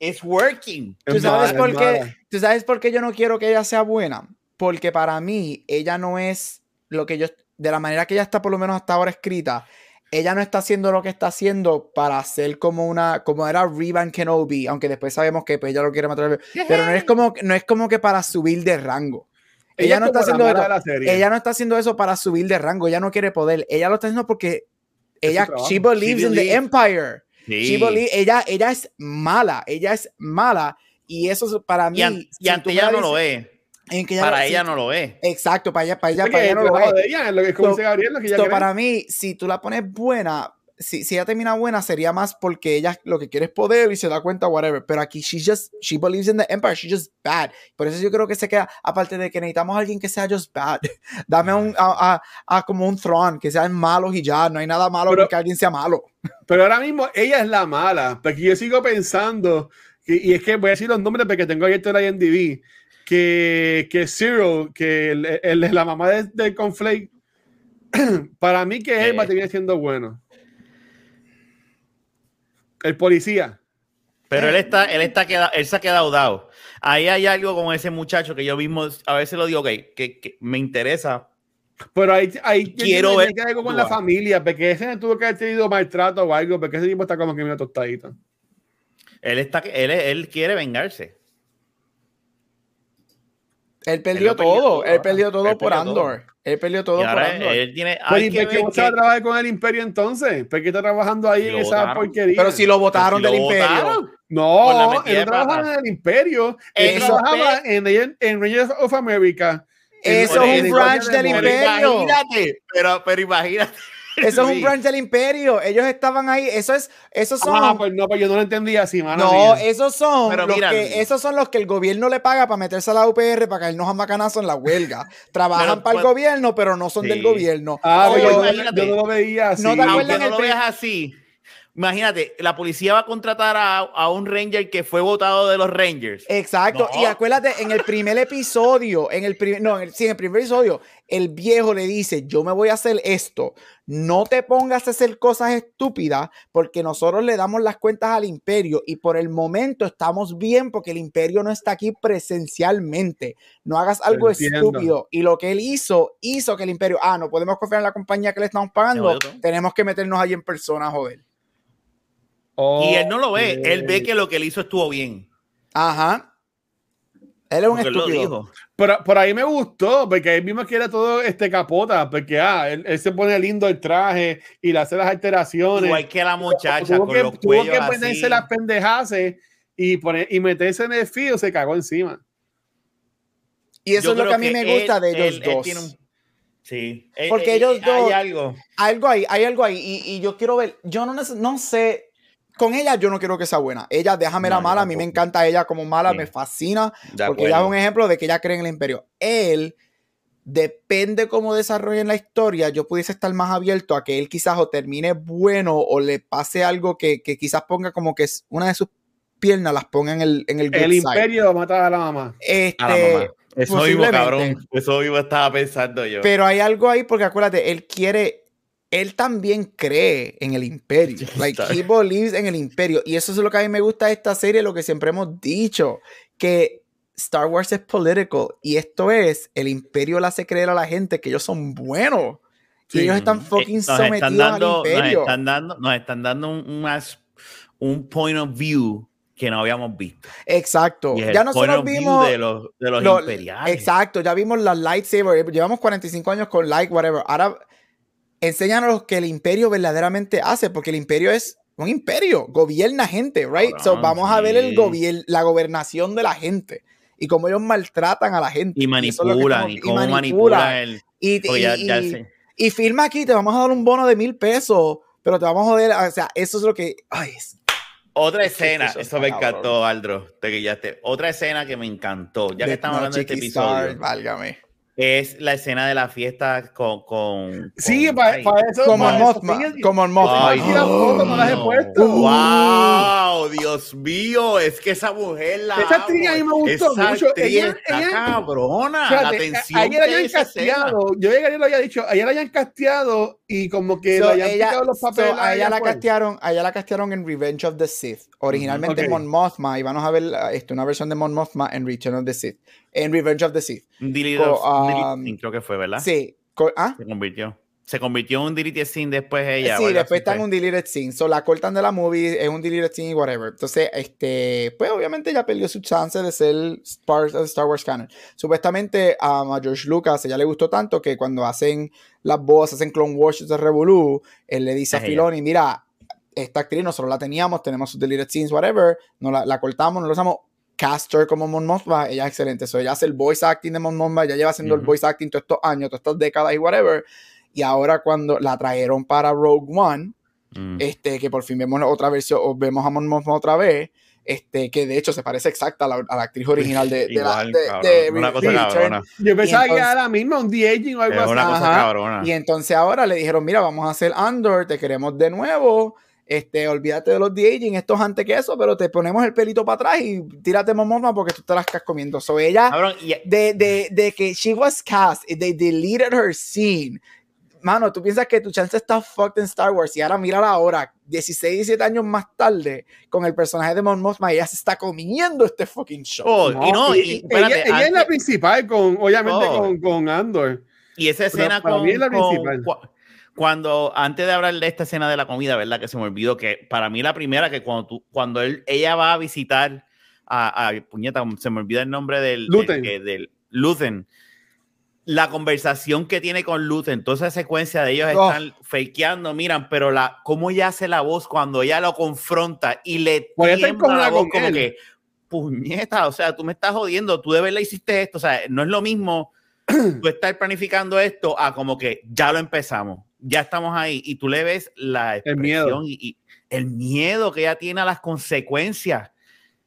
es working. ¿Tú Es sabes, mala, por qué. ¿Tú sabes por qué yo no quiero que ella sea buena? Porque para mí, ella no es lo que yo, de la manera que ella está por lo menos hasta ahora escrita, ella no está haciendo lo que está haciendo para ser como una, como era Revan Kenobi, aunque después sabemos que pues, ella lo quiere matar, pero no es como, no es como que para subir de rango. Ella, no está haciendo eso. Ella no está haciendo eso para subir de rango, ella no quiere poder, ella lo está haciendo porque Es ella, she believes She in the empire. Sí. She believe- ella, ella es mala, ella es mala. Y eso es para mí. Y, an- si ante ella la no lo es. En que Para si- ella no lo es. Exacto, para ella, para ella, para que ella el no lo es. ella, lo que como So- dice Gabriel, lo que ella So, para mí, si tú la pones buena, si, si ella termina buena, sería más porque ella lo que quiere es poder y se da cuenta, whatever. Pero aquí, she just, she believes in the empire, she's just bad. Por eso yo creo que se queda, aparte de que necesitamos a alguien que sea just bad. Dame un, a, a- a como un throne, que sean malos y ya, no hay nada malo Pero- porque alguien sea malo. Pero ahora mismo ella es la mala, porque yo sigo pensando, que- y es que voy a decir los nombres porque tengo abierto el IMDb, que, que Zero, que el, el- la mamá de- del conflate, para mí que él va a Eh. terminar siendo bueno. El policía. Pero él está, él está queda, él se ha quedado dado. Ahí hay algo con ese muchacho que yo mismo a veces lo digo, ok, que, que me interesa. Pero ahí, ahí Quiero ver que algo con la familia, porque ese tuvo que haber tenido maltrato o algo, porque ese tipo está como que medio tostadito. Él está, él, él quiere vengarse. Él perdió perdió todo, todo, él perdió todo Él por perdió todo. Andor. Él perdió todo y por ahora Andor. él tiene. Pero Hay ¿y que por qué ver no se va a trabajar con el imperio entonces? ¿Por qué está trabajando ahí en esa votaron. porquería? Pero si lo votaron si del lo imperio. votaron. No, metida él pata. en el imperio. Él Eso- trabajaba en, en, en Rangers of America. Eso es un branch del imperio. imagínate, pero, pero imagínate. Eso es un branch del imperio. Ellos estaban ahí. Eso es, esos son. Ah, pues no, pues yo no lo entendía así, mano. no, esos son Pero los mira, que, esos son los que el gobierno le paga para meterse a la UPR para caernos a macanazo en la huelga. Trabajan Pero, para el pues, gobierno, pero no son sí. del gobierno. Ah, Oye, yo, yo no lo veía así. No te acuerdas no el lo veas así, imagínate, la policía va a contratar a, a un ranger que fue votado de los Rangers. Exacto. No. Y acuérdate, en el primer episodio, en el primer, no, en el, sí, en el primer episodio, el viejo le dice, yo me voy a hacer esto. No te pongas a hacer cosas estúpidas porque nosotros le damos las cuentas al imperio y por el momento estamos bien porque el imperio no está aquí presencialmente. No hagas algo Entiendo. estúpido. Y lo que él hizo, hizo que el imperio, ah, no podemos confiar en la compañía que le estamos pagando, tenemos que meternos allí en persona, joder. Y él no lo ve, él ve que lo que él hizo estuvo bien. Ajá. Él es un estúpido. Pero por ahí me gustó, porque él mismo quiere todo este capota, porque ah, él, él se pone lindo el traje y le hace las alteraciones. Igual que la muchacha tuvo con que, los tuvo que ponerse así. las pendejases y, poner, y meterse en el fío, se cagó encima. Y eso Yo es lo que a mí me gusta él- de ellos él- él dos. tiene un- Sí. Porque eh, ellos eh, Hay dos- algo. algo ahí, hay algo ahí. Y, y yo quiero ver, yo no, no sé, con ella yo no quiero que sea buena. Ella, déjame la No, yo mala, a mí me encanta ella como mala, Sí. me fascina, De porque ella es un ejemplo de que ella cree en el imperio. Él, depende cómo desarrollen la historia, yo pudiese estar más abierto a que él quizás o termine bueno o le pase algo que, que quizás ponga como que es- una de sus piernas las ponga en el, en el good El side. imperio va a matar a la mamá. Este, A la mamá. Eso posiblemente. cabrón. Eso mismo estaba pensando yo. Pero hay algo ahí porque acuérdate, él quiere, él también cree en el imperio. Like, he believes en el imperio. Y eso es lo que a mí me gusta de esta serie, lo que siempre hemos dicho, que Star Wars es political. Y esto es, el imperio le hace creer a la gente que ellos son buenos. Y Sí. ellos están Eh, fucking nos sometidos están dando, al imperio. Nos están dando, nos están dando un, un un point of view que no habíamos visto. Exacto. Y Ya nosotros vimos... de los, de los lo- imperiales. Exacto, ya vimos las lightsabers. Llevamos 45 años con light, whatever. Ahora, enséñanos que el imperio verdaderamente hace, porque el imperio es un imperio, gobierna gente, right? Cabrón, so, vamos a ver el gobier- la gobernación de la gente y cómo ellos maltratan a la gente. Y es manipulan, y cómo manipulan el. Y, y- ya- ya y- sé. y firma aquí, te vamos a dar un bono de mil pesos, pero te vamos a joder. O sea, eso es lo que. Ay, es- Otra escena, eso me encantó, Aldro. Te que ya te- Otra escena que me encantó, ya que estamos hablando de este Chiqui Star, episodio. válgame. Es la escena de la fiesta con. con Sí, con- para, para eso. Como en eso, Mothma. sí, Como en Mothma. Ay, Sí, las fotos no las he no. puesto. ¡Wow! Dios mío, es que esa mujer la. Esa actriz a mí me gustó Esa mucho. Ella- ella- cabrona. Fíjate, la tensión. ayer la hayan casteado, yo ayer lo había dicho, ayer la hayan casteado y como que So, le hayan ella, los so, papeles. a ella la castearon, a ella la castearon en Revenge of the Sith. Originalmente Ok. Mon Mothma, y vamos a ver esto, una versión de Mon Mothma en Return of the Sith. En Revenge of the Sith. Un delete Co- of- un delete um, creo que fue, ¿verdad? Sí. co- ¿ah? Se convirtió. Se convirtió en un delete scene después ella. sí, después está en fue. un deleted scene. So la cortan de la movie, es un deleted scene y whatever. Entonces, este, pues obviamente ya perdió su chance de ser part of Star Wars canon. Supuestamente um, a George Lucas ella le gustó tanto que cuando hacen las voces, hacen Clone Wars de Revolu, él le dice a Es ella. Filoni, mira, esta actriz nosotros la teníamos, tenemos sus deleted scenes, whatever, no la, la cortamos, no lo usamos. Caster como Mon Mothma, ella es excelente. So, ella hace el voice acting de Mon Mothma, ya lleva haciendo el Ujú. voice acting todos estos años, todas estas décadas y whatever. Y ahora cuando la trajeron para Rogue One, Mm. este, que por fin vemos otra versión, o vemos a Mon Mothma otra vez, este, que de hecho se parece exacta a la, a la actriz original de, de la, Igual, de- cabrón, de una cosa Return. cabrona. Yo pensaba Y que era entonces- la misma, un de-aging o algo así. una cosa Ajá. cabrona. Y entonces ahora le dijeron, mira, vamos a hacer Andor, te queremos de nuevo, este, olvídate de los de-aging, esto es antes que eso, pero te ponemos el pelito para atrás y tírate Mon Mothma porque tú te las estás comiendo. So ella, Cabrón, y- de, de, de que she was cast, y they deleted her scene. Mano, tú piensas que tu chance está fucked en Star Wars y ahora mira ahora, 16, 17 años más tarde, con el personaje de Mon Mothma, ella se está comiendo este fucking show. Oh, y no, y- y, espérate, ella, ella es la principal, con, obviamente Oh. con, con Andor. y esa pero escena para con, es la con- cuando antes de hablar de esta escena de la comida, ¿verdad? Que se me olvidó que para mí la primera que cuando tú, cuando él, ella va a visitar a, a- puñeta, se me olvida el nombre del Luthen. del, del Luthen. La conversación que tiene con Luthen, toda esa secuencia de ellos Oh. están fakeando, miran, pero la cómo ella hace la voz cuando ella lo confronta y le Pues tiembla la voz como él. que puñeta, o sea, tú me estás jodiendo, tú de verdad hiciste esto, o sea, no es lo mismo tú estar planificando esto a como que ya lo empezamos, ya estamos ahí y tú le ves la El miedo. expresión y, y el miedo que ella tiene a las consecuencias.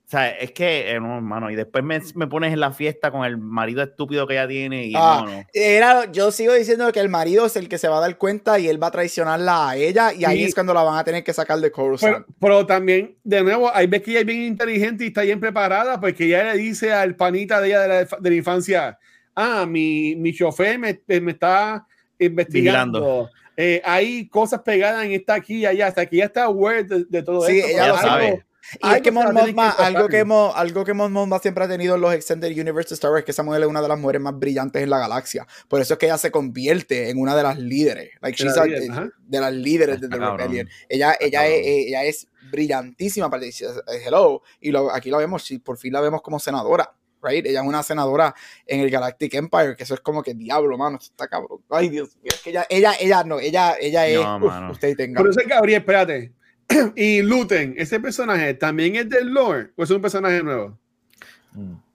O sea, es que, eh, no, hermano, y después me, me pones en la fiesta con el marido estúpido que ella tiene y Ah, no, no. Era, yo sigo diciendo que el marido es el que se va a dar cuenta y él va a traicionarla a ella y ahí Sí. es cuando la van a tener que sacar de Coruscant. Pero, pero también, de nuevo, hay veces que ella es bien inteligente y está bien preparada, porque ella le dice al panita de ella de la, de la infancia, ah, mi, mi chofer me, me está investigando. Vigilando. Eh, hay cosas pegadas en esta aquí y allá, hasta que ya está aware de, de todo Sí, esto. ella lo algo- sabe. Y es que Mon a Mothma, que algo que, Mo- algo que Mon Mothma siempre ha tenido en los Extended Universe de Star Wars es que esa mujer es una de las mujeres más brillantes en la galaxia. Por eso es que ella se convierte en una de las líderes. Like, De la she's a- líder, ajá. de las líderes de The. Rebellion. Ella, ella, es, ella es brillantísima. para decir, Hello. Y lo- aquí la vemos, por fin la vemos como senadora. Right? Ella es una senadora en el Galactic Empire, que eso es como que diablo, mano, esto está cabrón. Ay, Dios mío, es que ella, ella, ella no, ella, ella es. No, uf, mano. usted tenga. Pero ese es Gabriel, espérate. y Luten, ese personaje también es del lore o es un personaje nuevo.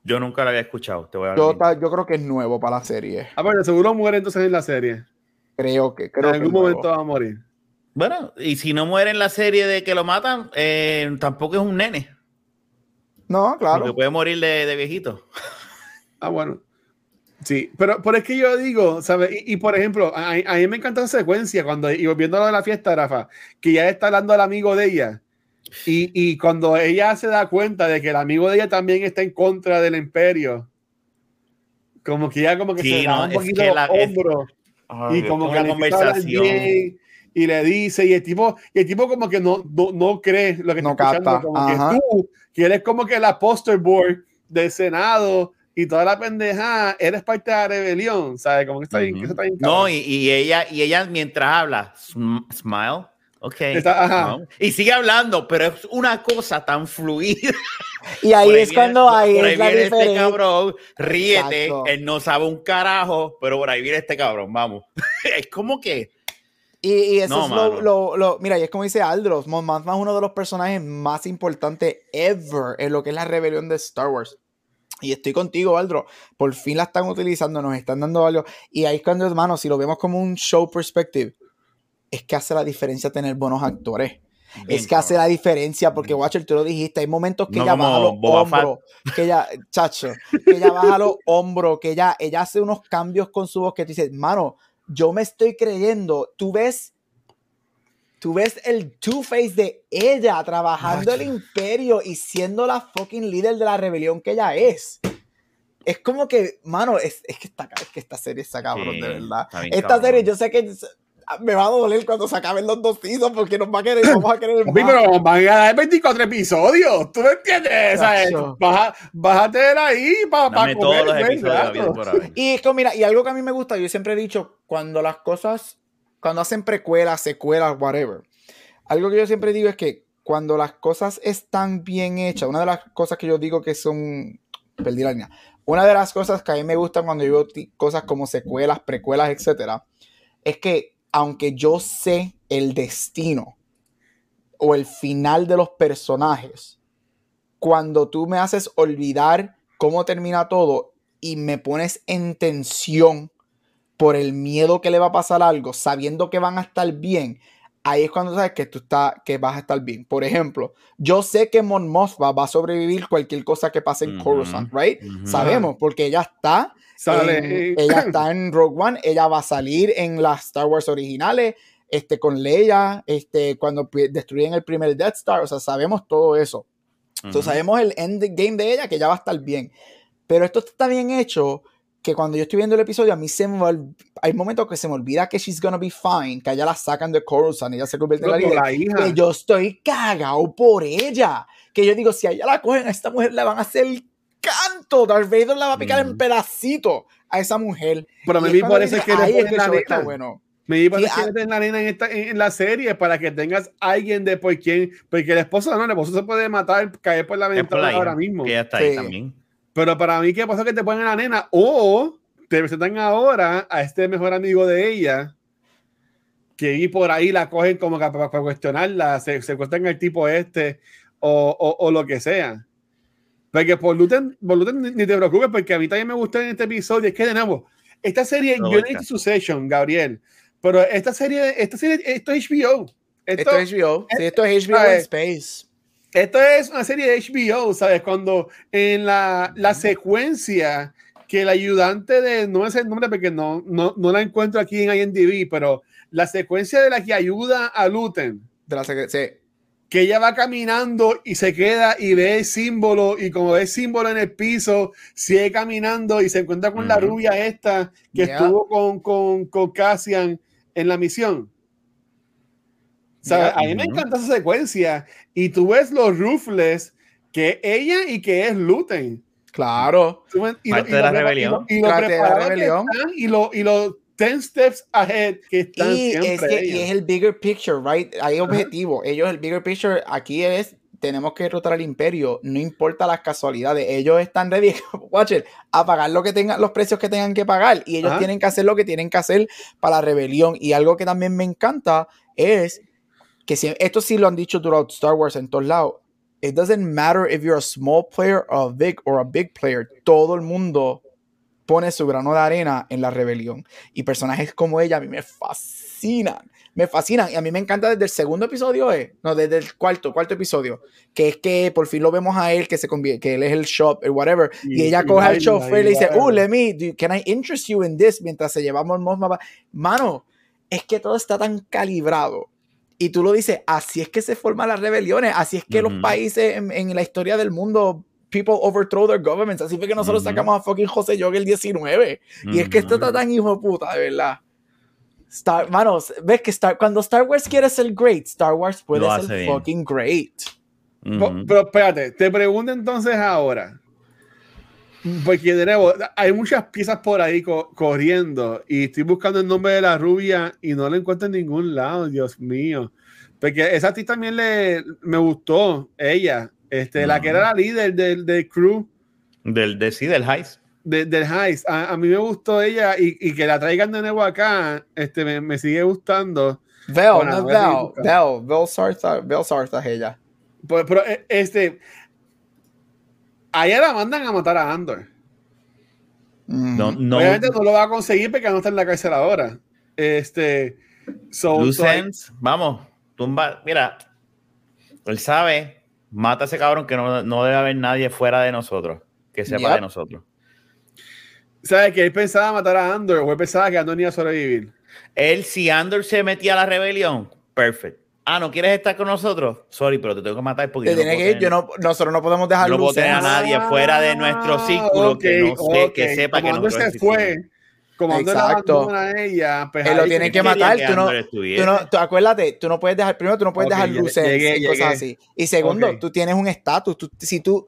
Yo nunca lo había escuchado, te voy a Yo, creo que es nuevo para la serie. Ah, bueno, seguro muere entonces en la serie. Creo que, creo en que algún momento va a morir. Bueno, y si no muere en la serie de que lo matan, eh, tampoco es un nene. No, Porque claro. puede morir de, de viejito. Ah, bueno. Sí, pero, pero es que yo digo, ¿sabes? Y, y, por ejemplo, a, a mí me encanta esa secuencia cuando, y volviendo a lo de la fiesta, Rafa, que ya está hablando al amigo de ella. Y, y cuando ella se da cuenta de que el amigo de ella también está en contra del imperio, como que ya como que Sí, se da no, un es poquito que la- es- hombro y Dios, como que una le empieza a hablar conversación. bien, y le dice, y el tipo, y el tipo como que no, no, no cree lo que No está escuchando, capta, como ajá. que tú, que eres como que la poster board del Senado y toda la pendeja, eres parte de la rebelión, ¿sabes? Como que está bien, Ujú. eso está bien No, y, y ella, y ella mientras habla, sm- smile, ok. Está-. ¿no? Y sigue hablando, pero es una cosa tan fluida. Y ahí Por es viene- cuando ahí por es la viene este diferencia. cabrón, ríete, Exacto. él no sabe un carajo, pero por ahí viene este cabrón, vamos. es como que, Y, y eso No, es lo, lo, lo- Mira, y es como dice Aldros, Mon Mothma es uno de los personajes más importantes ever en lo que es la rebelión de Star Wars. Y estoy contigo, Aldro. Por fin la están utilizando, nos están dando algo. Y ahí es cuando, hermano, si lo vemos como un show perspective, es que hace la diferencia tener buenos actores. Bien es que hace la diferencia, porque Watcher, tú lo dijiste, hay momentos que No ella baja los Boba hombros, que ella, chacho, que ella baja los hombros, que ella, ella hace unos cambios con su voz que tú dices, mano, yo me estoy creyendo, tú ves, tú ves el Two-Face de ella trabajando el imperio y siendo la fucking líder de la rebelión que ella es. Es como que, mano, es, es que, esta, es que esta serie está cabrón, Sí, de verdad. Esta cabrón. serie, yo sé que me va a doler cuando se acaben los dos seasons porque nos va a querer, vamos a querer más. pero van a dar 24 episodios. ¿Tú me entiendes? O sea, a tener ahí para Dame comer todos los episodios por. Y es que, mira, y algo que a mí me gusta, yo siempre he dicho, cuando las cosas, cuando hacen precuelas, secuelas, whatever, algo que yo siempre digo es que cuando las cosas están bien hechas, una de las cosas que yo digo que son, perdí la línea, una de las cosas que a mí me gustan cuando yo veo cosas como secuelas, precuelas, etcétera, es que aunque yo sé el destino o el final de los personajes, cuando tú me haces olvidar cómo termina todo y me pones en tensión por el miedo que le va a pasar algo, sabiendo que van a estar bien, ahí es cuando sabes que tú está, que vas a estar bien. Por ejemplo, yo sé que Mon Mothma va a sobrevivir cualquier cosa que pase en Ujú. Coruscant, right? Sabemos, porque ella está Sale. en- ella está en Rogue One, ella va a salir en las Star Wars originales, este, con Leia, este, cuando destruyen el primer Death Star, o sea, sabemos todo eso. Entonces Ujú. sabemos el endgame de ella, que ya va a estar bien. Pero esto está bien hecho que cuando yo estoy viendo el episodio, a mí se me hay momentos que se me olvida que she's gonna be fine, que allá la sacan de Coruscant, ella se convierte en la la hija. que yo estoy cagado por ella. Que yo digo, si a ella la cogen, a esta mujer le van a hacer canto. Darth Vader la va a picar en Ujú. pedacitos a esa mujer. Pero me vi por eso es que le ahí ponen la nena. bueno. Me di por eso es que ah. le ponen la nena en, esta, en, en la serie para que tengas alguien de por quien. Porque el esposo no, el esposo se puede matar, caer por la ventana ahora mismo. Que ella está Sí. ahí también. Pero para mí, ¿qué pasa? Que te ponen a la nena o te presentan ahora a este mejor amigo de ella que y por ahí la cogen como que para, para cuestionarla, se, se cuestan tipo este o, o, o lo que sea. Porque por Luten, por Luten ni, ni te preocupes, porque a mí también me gustó en este episodio. Es que de nuevo, esta serie, No, yo no he hecho Succession, Gabriel, pero esta serie, esta serie, esto es HBO. Esto, Esto es HBO. Sí, esto es HBO en. Space. esto es una serie de HBO, ¿sabes? Cuando en la, la secuencia que el ayudante de, no es el nombre porque no, no, no la encuentro aquí en IMDb, pero la secuencia de la que ayuda a Luten, De la secre- sí. Que ella va caminando y se queda y ve el símbolo y como ve el símbolo en el piso, sigue caminando y se encuentra con la rubia esta que Yeah. estuvo con, con, con Cassian en la misión. O sea, Yeah. a mí me encanta esa secuencia y tú ves los ruthless que ella y que es Luten. Claro. Y Parte lo- y de lo la prepa- rebelión. Y lo, y lo Parte de la preparado que rebelión. están y lo, y lo 10 steps ahead que están Y siempre es, que, y es el bigger picture, right? Hay objetivo. Ellos, el bigger picture aquí es, tenemos que derrotar al imperio, no importa las casualidades. Ellos están ready, watch it, a pagar lo que tengan, los precios que tengan que pagar. Y ellos Ajá. tienen que hacer lo que tienen que hacer para la rebelión. Y algo que también me encanta es que si, esto sí lo han dicho durante Star Wars en todos lados. It doesn't matter if you're a small player or a big or a big player. Todo el mundo pone su grano de arena en la rebelión. Y personajes como ella a mí me fascinan. Me fascinan. Y a mí me encanta desde el segundo episodio, eh. No, desde el cuarto, cuarto episodio. Que es que por fin lo vemos a él, que se convierte, que él es el shop, el whatever. Y, Y- ella y coge al chofer y le dice, oh, let me, do- can I interest you in this? Mientras se llevamos Mosma. Mano, es que todo está tan calibrado. Y tú lo dices, así es que se forman las rebeliones, así es que los Ujú. países en, en la historia del mundo, people overthrow their governments, así fue que nosotros sacamos a fucking José Yoga el 19. Y es que esto está tan hijo de puta, de verdad. Star, manos, ves que Star, cuando Star Wars quiere ser great, Star Wars puede ser bien. fucking great. Pero espérate, te pregunto entonces ahora. Porque de nuevo, hay muchas piezas por ahí co- corriendo y estoy buscando el nombre de la rubia y no la encuentro en ningún lado, Dios mío. Porque esa a ti también le, me gustó, ella, este, la que era la líder del, del crew Del, de, sí, del Heist. de- del Heist. A, a mí me gustó ella y, y que la traigan de nuevo acá, este, me, me sigue gustando. Vel, Bueno, no buscando. Vel, Vel Sartha, Vel Sartha es ella. Pero, pero, eh, este, a ella la mandan a matar a Andor. Mm. No, no. Obviamente no lo va a conseguir porque no está en la cárcel ahora. Este. So, hay- vamos, tumba. Mira, Él sabe, mata a ese cabrón que no, no debe haber nadie fuera de nosotros, que sepa Yep. de nosotros. ¿Sabes que él pensaba matar a Andor o él pensaba que Andor no iba a sobrevivir? Él, si Andor se metía a la rebelión, perfect. Ah, ¿no quieres estar con nosotros? Sorry, pero te tengo que matar porque Te yo no que ir, yo no, nosotros no podemos dejar no puedo luces. tener a nadie fuera de nuestro círculo que, no sé- que ok. sepa Como que Andor nosotros se fue, la Exacto. abandona a ella, pues Él lo tienen que matar, que tú no-. Tú no, tú acuérdate, tú no puedes dejar, primero, tú no puedes dejar luces llegué, y cosas así. Y segundo, tú tienes un estatus. tú- Si tú,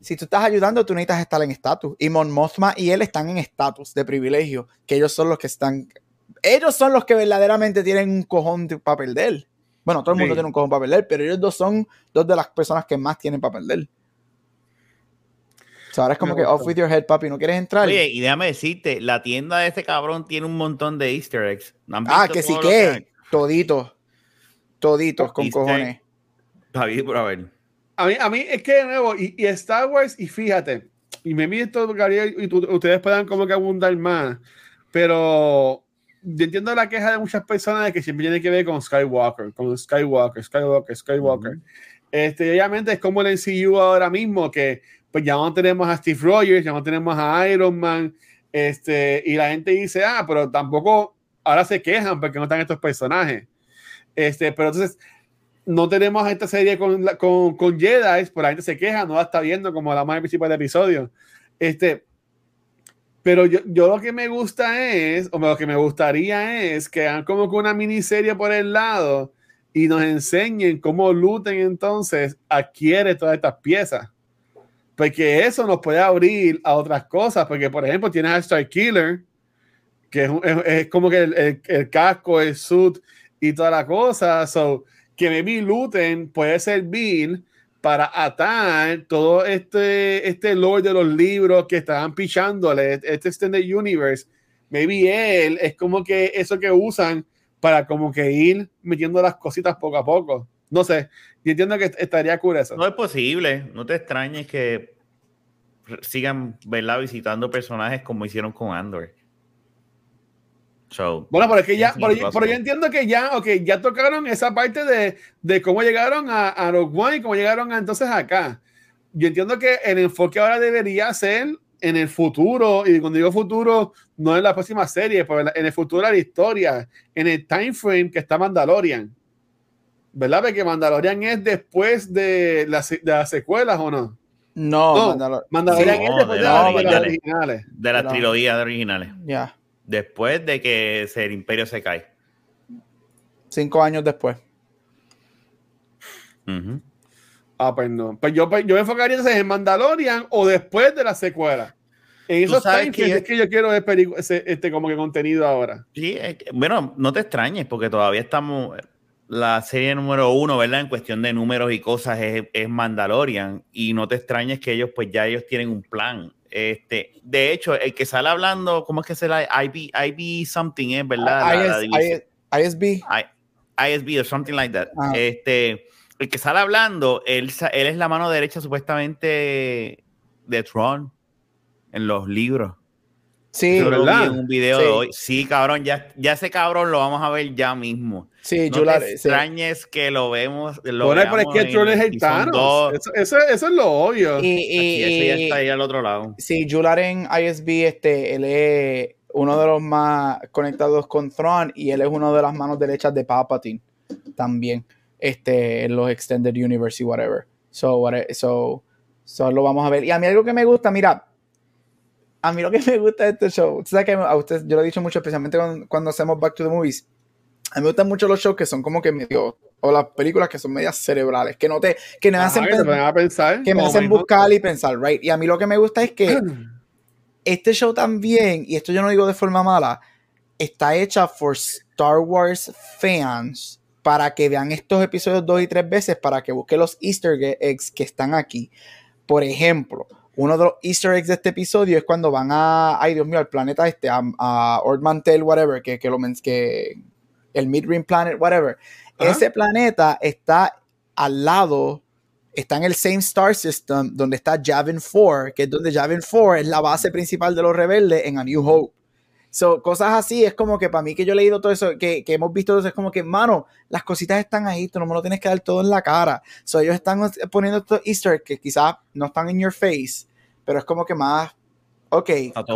si tú estás ayudando, tú necesitas estar en estatus. Y Mon Mothma y él están en estatus de privilegio, que ellos son los que están. Ellos son los que verdaderamente tienen un cojón para perder. Bueno, todo el mundo Sí. tiene un cojón para perder, pero ellos dos son dos de las personas que más tienen para perder. O sea, ahora es como Me que off with your head, papi, ¿no quieres entrar? Oye, y déjame decirte, la tienda de este cabrón tiene un montón de easter eggs. ¿No ah, que sí que, toditos. Toditos con Easter cojones. Javi, por a ver. A mí, a mí es que de nuevo, y, y Star Wars, y fíjate, y me vi esto, Gabriel, y tú- ustedes puedan como que abundar más, pero yo entiendo la queja de muchas personas de que siempre tiene que ver con Skywalker, con Skywalker, Skywalker, Skywalker. este, obviamente es como el NCU ahora mismo, que pues ya no tenemos a Steve Rogers, ya no tenemos a Iron Man, este, y la gente dice, ah, pero tampoco, ahora se quejan porque no están estos personajes. Este, pero entonces, no tenemos esta serie con, con, con Jedi, por la gente se queja, no la está viendo como la más principal del episodio. Este, pero yo, yo lo que me gusta es, o lo que me gustaría es que hagan como que una miniserie por el lado y nos enseñen cómo Luten entonces adquiere todas estas piezas. Porque eso nos puede abrir a otras cosas, porque por ejemplo tienes a Star Killer, que es, es- es como que el, el- el casco, el suit y toda la cosa. So, que maybe Luten puede servir para atar todo este, este lore de los libros que estaban pichándole, este Extended Universe. Maybe él es como que eso que usan para como que ir metiendo las cositas poco a poco. No sé, yo entiendo que estaría cool eso. No es posible. No te extrañes que sigan ¿verdad? visitando personajes como hicieron con Andor. So, Bueno, pero es que ya, pero, yo- possible. pero yo entiendo que ya, ok, ya tocaron esa parte de, de cómo llegaron a, a Rogue One y cómo llegaron a- entonces acá. Yo entiendo que el enfoque ahora debería ser en el futuro, y cuando digo futuro, no en la próxima serie, pero en el futuro de la historia, en el time frame que está Mandalorian. ¿Verdad? Porque Mandalorian es después de, las de las secuelas, ¿o no? No, No, Mandalor- Mandalorian Sí, es no, después de de, las de las originales. originales. de las No. trilogías originales. Ya, Después de que el imperio se cae. cinco años después. Ujú. Ah, pues no. Pues yo, pues yo me enfocaría entonces en Mandalorian o después de la secuela. En esos times que es que yo quiero ver este, como que contenido ahora. Sí, es que- bueno, no te extrañes porque todavía estamos. La serie número uno, ¿verdad? En cuestión de números y cosas es, es Mandalorian. Y no te extrañes que ellos, pues ya ellos tienen un plan. Este, de hecho, el que sale hablando, ¿cómo es que se la IB, IB something, es verdad? La- la IS, división. ISB. I- ISB o something like that. Ah. Este, el que sale hablando, él, él es la mano derecha supuestamente de Tron en los libros. Sí, Yo lo vi ¿verdad? en un video Sí. de hoy. Sí, cabrón, ya, ya ese cabrón lo vamos a ver ya mismo. sí, No Jular, te sí. extrañes que lo vemos. Lo Bueno, pero es que en Tron es el Thanos. Eso, eso, eso es lo obvio. Y, y- Sí, ese ya y- está ahí al otro lado. sí, Jular en ISB, este, él es uno de los más conectados con Thrawn y él es uno de las manos derechas de Palpatine también, este, en los Extended Universe y whatever. So, what- so, so lo vamos a ver. Y a mí algo que me gusta, mira, a mí lo que me gusta de este show, que a usted, yo lo he dicho mucho, especialmente cuando, cuando hacemos Back to the Movies, a mí me gustan mucho los shows que son como que medio, o las películas que son medias cerebrales, que no te, que me Ajá, hacen que pensar- pensar. que me hacen buscar y pensar, right? Y a mí lo que me gusta es que este show también, y esto yo no digo de forma mala, está hecha for Star Wars fans para que vean estos episodios dos y tres veces para que busquen los Easter eggs que están aquí. Por ejemplo, uno de los Easter eggs de este episodio es cuando van a, ay Dios mío, al planeta este, a, a whatever, que, que lo que el Midrim Planet, whatever. Ese planeta está al lado, está en el same star system donde está Javin 4, que es donde Javin 4 es la base principal de los rebeldes en A New Hope. So, cosas así es como que para mí que yo he leído todo eso, que, que hemos visto eso, es como que, mano, las cositas están ahí, tú no me lo tienes que dar todo en la cara. So, ellos están poniendo estos easter eggs que quizás no están en your face, pero es como que más, ok,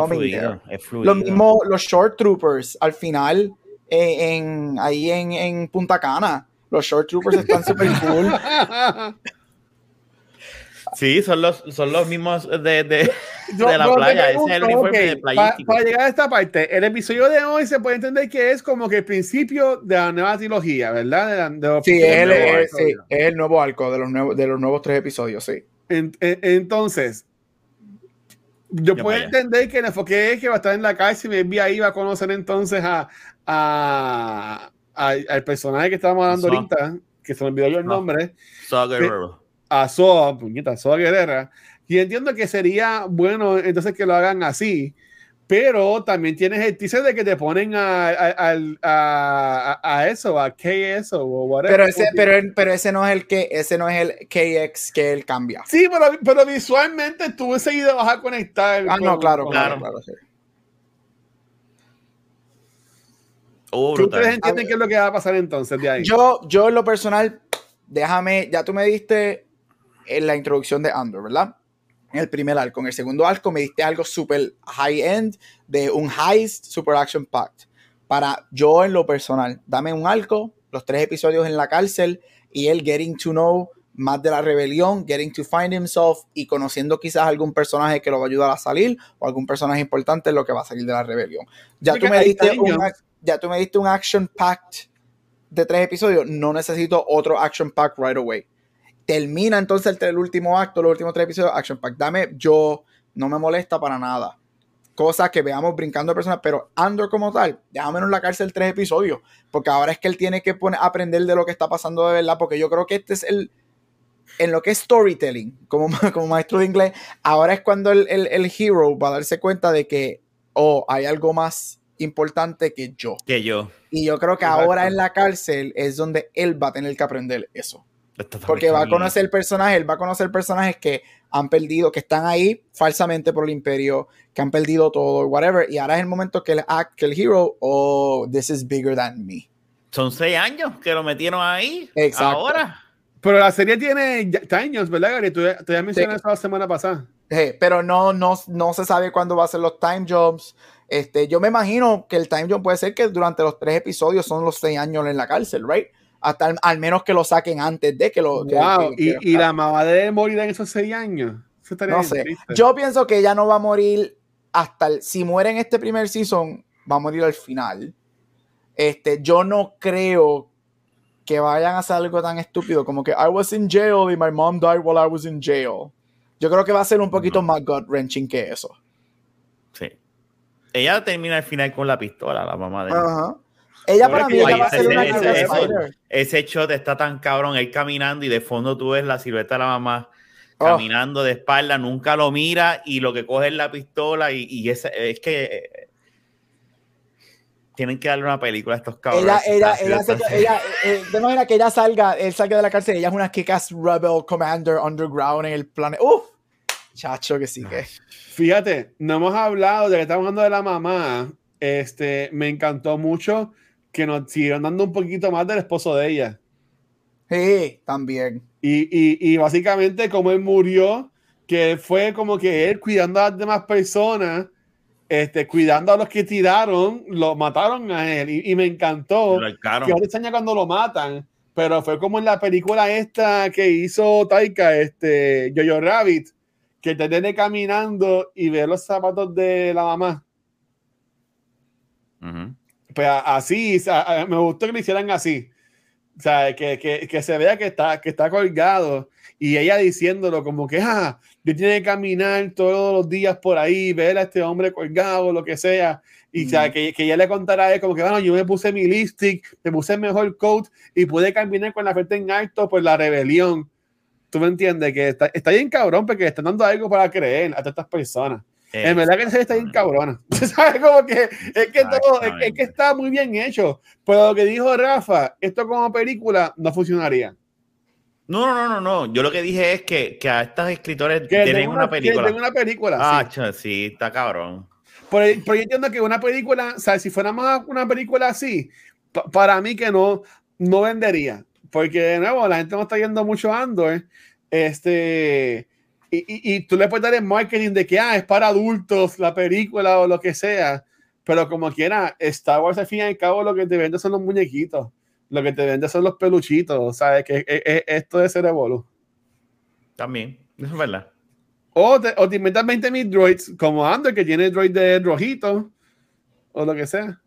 fluido, there. es fluido. Lo mismo los short troopers al final, eh, en, ahí en, en Punta Cana. Los short troopers están súper cool. Sí, son los, son los mismos de, de, de la playa. Ese es el pregunto, uniforme ok, de pa- playístico. para llegar a esta parte, el episodio de hoy se puede entender que es como que el principio de la nueva trilogía, ¿verdad? De la- de los- Sí, los es el, sí, es nuevo arco de los, nuevos, de los nuevos tres episodios, sí. En- en- entonces, yo puedo entender que el enfoque es que va a estar en la cárcel y maybe ahí va a conocer entonces a, a- a- al personaje que estábamos hablando Saw. ahorita, que se me olvidó yo el No. nombre, Guerrero. a Soa, puñeta, Soa Guerrera. Y entiendo que sería bueno entonces que lo hagan así, pero también tienes el teaser de que te ponen a, a, al- a- a- eso, a KS o whatever. Pero ese, pero, el- pero ese no es el que, ese no es el KX que él cambia. Sí, pero, pero visualmente tú enseguida vas a conectar. Ah, no, con- claro, con- claro, Claro. claro. sí. Oh, ¿Qué ustedes brutal. entienden qué es lo que va a pasar entonces de ahí? Yo, yo en lo personal, déjame, ya tú me diste en la introducción de Andor, ¿verdad? En el primer arco. En el segundo arco me diste algo súper high-end de un heist super action packed. Para yo en lo personal, dame un arco, los tres episodios en la cárcel y él getting to know más de la rebelión, getting to find himself y conociendo quizás algún personaje que lo va a ayudar a salir o algún personaje importante en lo que va a salir de la rebelión. Ya Porque tú me diste un, ya tú me diste un action packed de tres episodios, no necesito otro action pack right away. Termina entonces el, el último acto, los últimos tres episodios, action pack. Dame, yo no me molesta para nada. Cosas que veamos brincando de personas, pero Andor como tal, déjame en la cárcel tres episodios, porque ahora es que él tiene que poner, aprender de lo que está pasando de verdad, porque yo creo que este es el, en lo que es storytelling, como, como maestro de inglés, ahora es cuando el, el, el hero va a darse cuenta de que, oh, hay algo más importante que yo. Que yo. Y yo creo que Exacto. ahora en la cárcel es donde él va a tener que aprender eso. Porque va a conocer personajes, él va a conocer personajes que han perdido, que están ahí falsamente por el imperio, que han perdido todo, whatever. Y ahora es el momento que el act, que el hero, oh, this is bigger than me. Son seis años que lo metieron ahí. Exacto. Ahora. Pero la serie tiene años, ¿verdad, Gary? Tú, tú ya mencionaste eso la semana pasada. Eh, pero no, no, no se sabe cuándo va a ser los time jobs. Este, yo me imagino que el time job puede ser que durante los tres episodios son los seis años en la cárcel, right? Hasta al, al menos que lo saquen antes de que lo. que- wow. que- que- y, y la mamá de morir en esos seis años. Eso No sé. triste. Yo pienso que ella no va a morir hasta el. Si muere en este primer season, va a morir al final. Este, yo no creo que vayan a hacer algo tan estúpido como que I was in jail y my mom died while I was in jail. Yo creo que va a ser un poquito No. más gut wrenching que eso. Sí. Ella termina al final con la pistola, la mamá de él. Ajá. Ella para mí que ella ahí va a ese- ser una ese-. Ese shot está tan cabrón, él caminando y de fondo tú ves la silueta de la mamá Oh. caminando de espalda, nunca lo mira y lo que coge es la pistola y, y ese, es que eh, tienen que darle una película a estos cabrones. Ella, ella, Así ella, de se- tan- ella, eh, de manera que ella salga, él salga de la cárcel, ella es una kick-ass rebel commander underground en el planeta. Uf, chacho que sí que. Fíjate, no hemos hablado de que estamos hablando de la mamá. Este, me encantó mucho que nos siguieron dando un poquito más del esposo de ella. Sí, también. Y, y, y básicamente como él murió, que fue como que él cuidando a las demás personas, este, cuidando a los que tiraron, lo mataron a él. Y, y me encantó. que ahora extraña cuando lo matan, pero fue como en la película esta que hizo Taika, este, Jojo Rabbit, que te tiene caminando y ve los zapatos de la mamá. Ujú. Pues a- así, o sea, a- me gustó que lo hicieran así. O sea, que, que, que se vea que está, que está colgado y ella diciéndolo como que, ah, yo tiene que caminar todos los días por ahí, ver a este hombre colgado, lo que sea. Y o sea, Mm. que, que ella le contara a él como que, bueno, yo me puse mi lipstick, me puse el mejor coat y pude caminar con la frente en alto por la rebelión. ¿Tú me entiendes? Que está, está bien cabrón porque están dando algo para creer a todas estas personas. Eh, En verdad que serie está bien cabrona. ¿Sabes? Como que es que todo, es, es que está muy bien hecho. Pero lo que dijo Rafa, esto como película no funcionaría. No, no, no, no, no. Yo lo que dije es que, que a estos escritores tienen una que película. tenga una película. Ah, sí. cha, sí, está cabrón. pero, yo entiendo que una película, o sea, si fuera más una película así, para mí que no, no vendería. Porque de nuevo, la gente no está yendo mucho Andor. Este, y, y, y, tú le puedes dar el marketing de que ah, es para adultos la película o lo que sea. Pero como quiera, Star Wars al fin y al cabo lo que te vende son los muñequitos. Lo que te vende son los peluchitos. ¿Sabes? Que es, esto de Cerebolo. También, eso es verdad. O te, o te inventas 20 mil droids como Andor, que tiene droid de rojito. O lo que sea.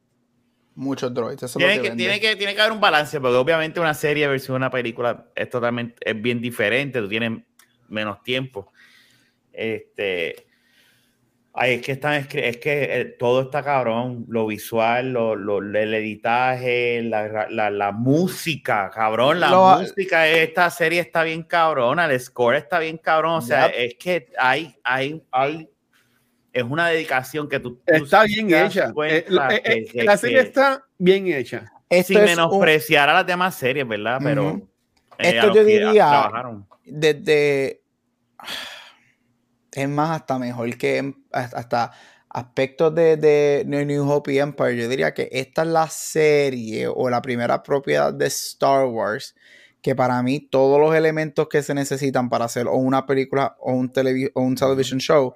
Muchos droids. Eso tiene, que, tiene, que, tiene que haber un balance, porque obviamente una serie versus una película es totalmente es bien diferente. Tú tienes menos tiempo. Este, Ay, es que están, es que eh, todo está cabrón, lo visual, lo, lo el editaje, la, la, la, música, cabrón, la música de esta serie está bien cabrona, el score está bien cabrón, o sea, es que hay, hay, hay, es una dedicación que tú... Está bien hecha, eh, eh, la serie está bien hecha. sin menospreciar a las demás series, ¿verdad? Pero... Esto yo diría, desde es más, hasta mejor que hasta aspectos de, de, New Hope y Empire. Yo diría que esta es la serie o la primera propiedad de Star Wars que para mí todos los elementos que se necesitan para hacer o una película o un, o un television show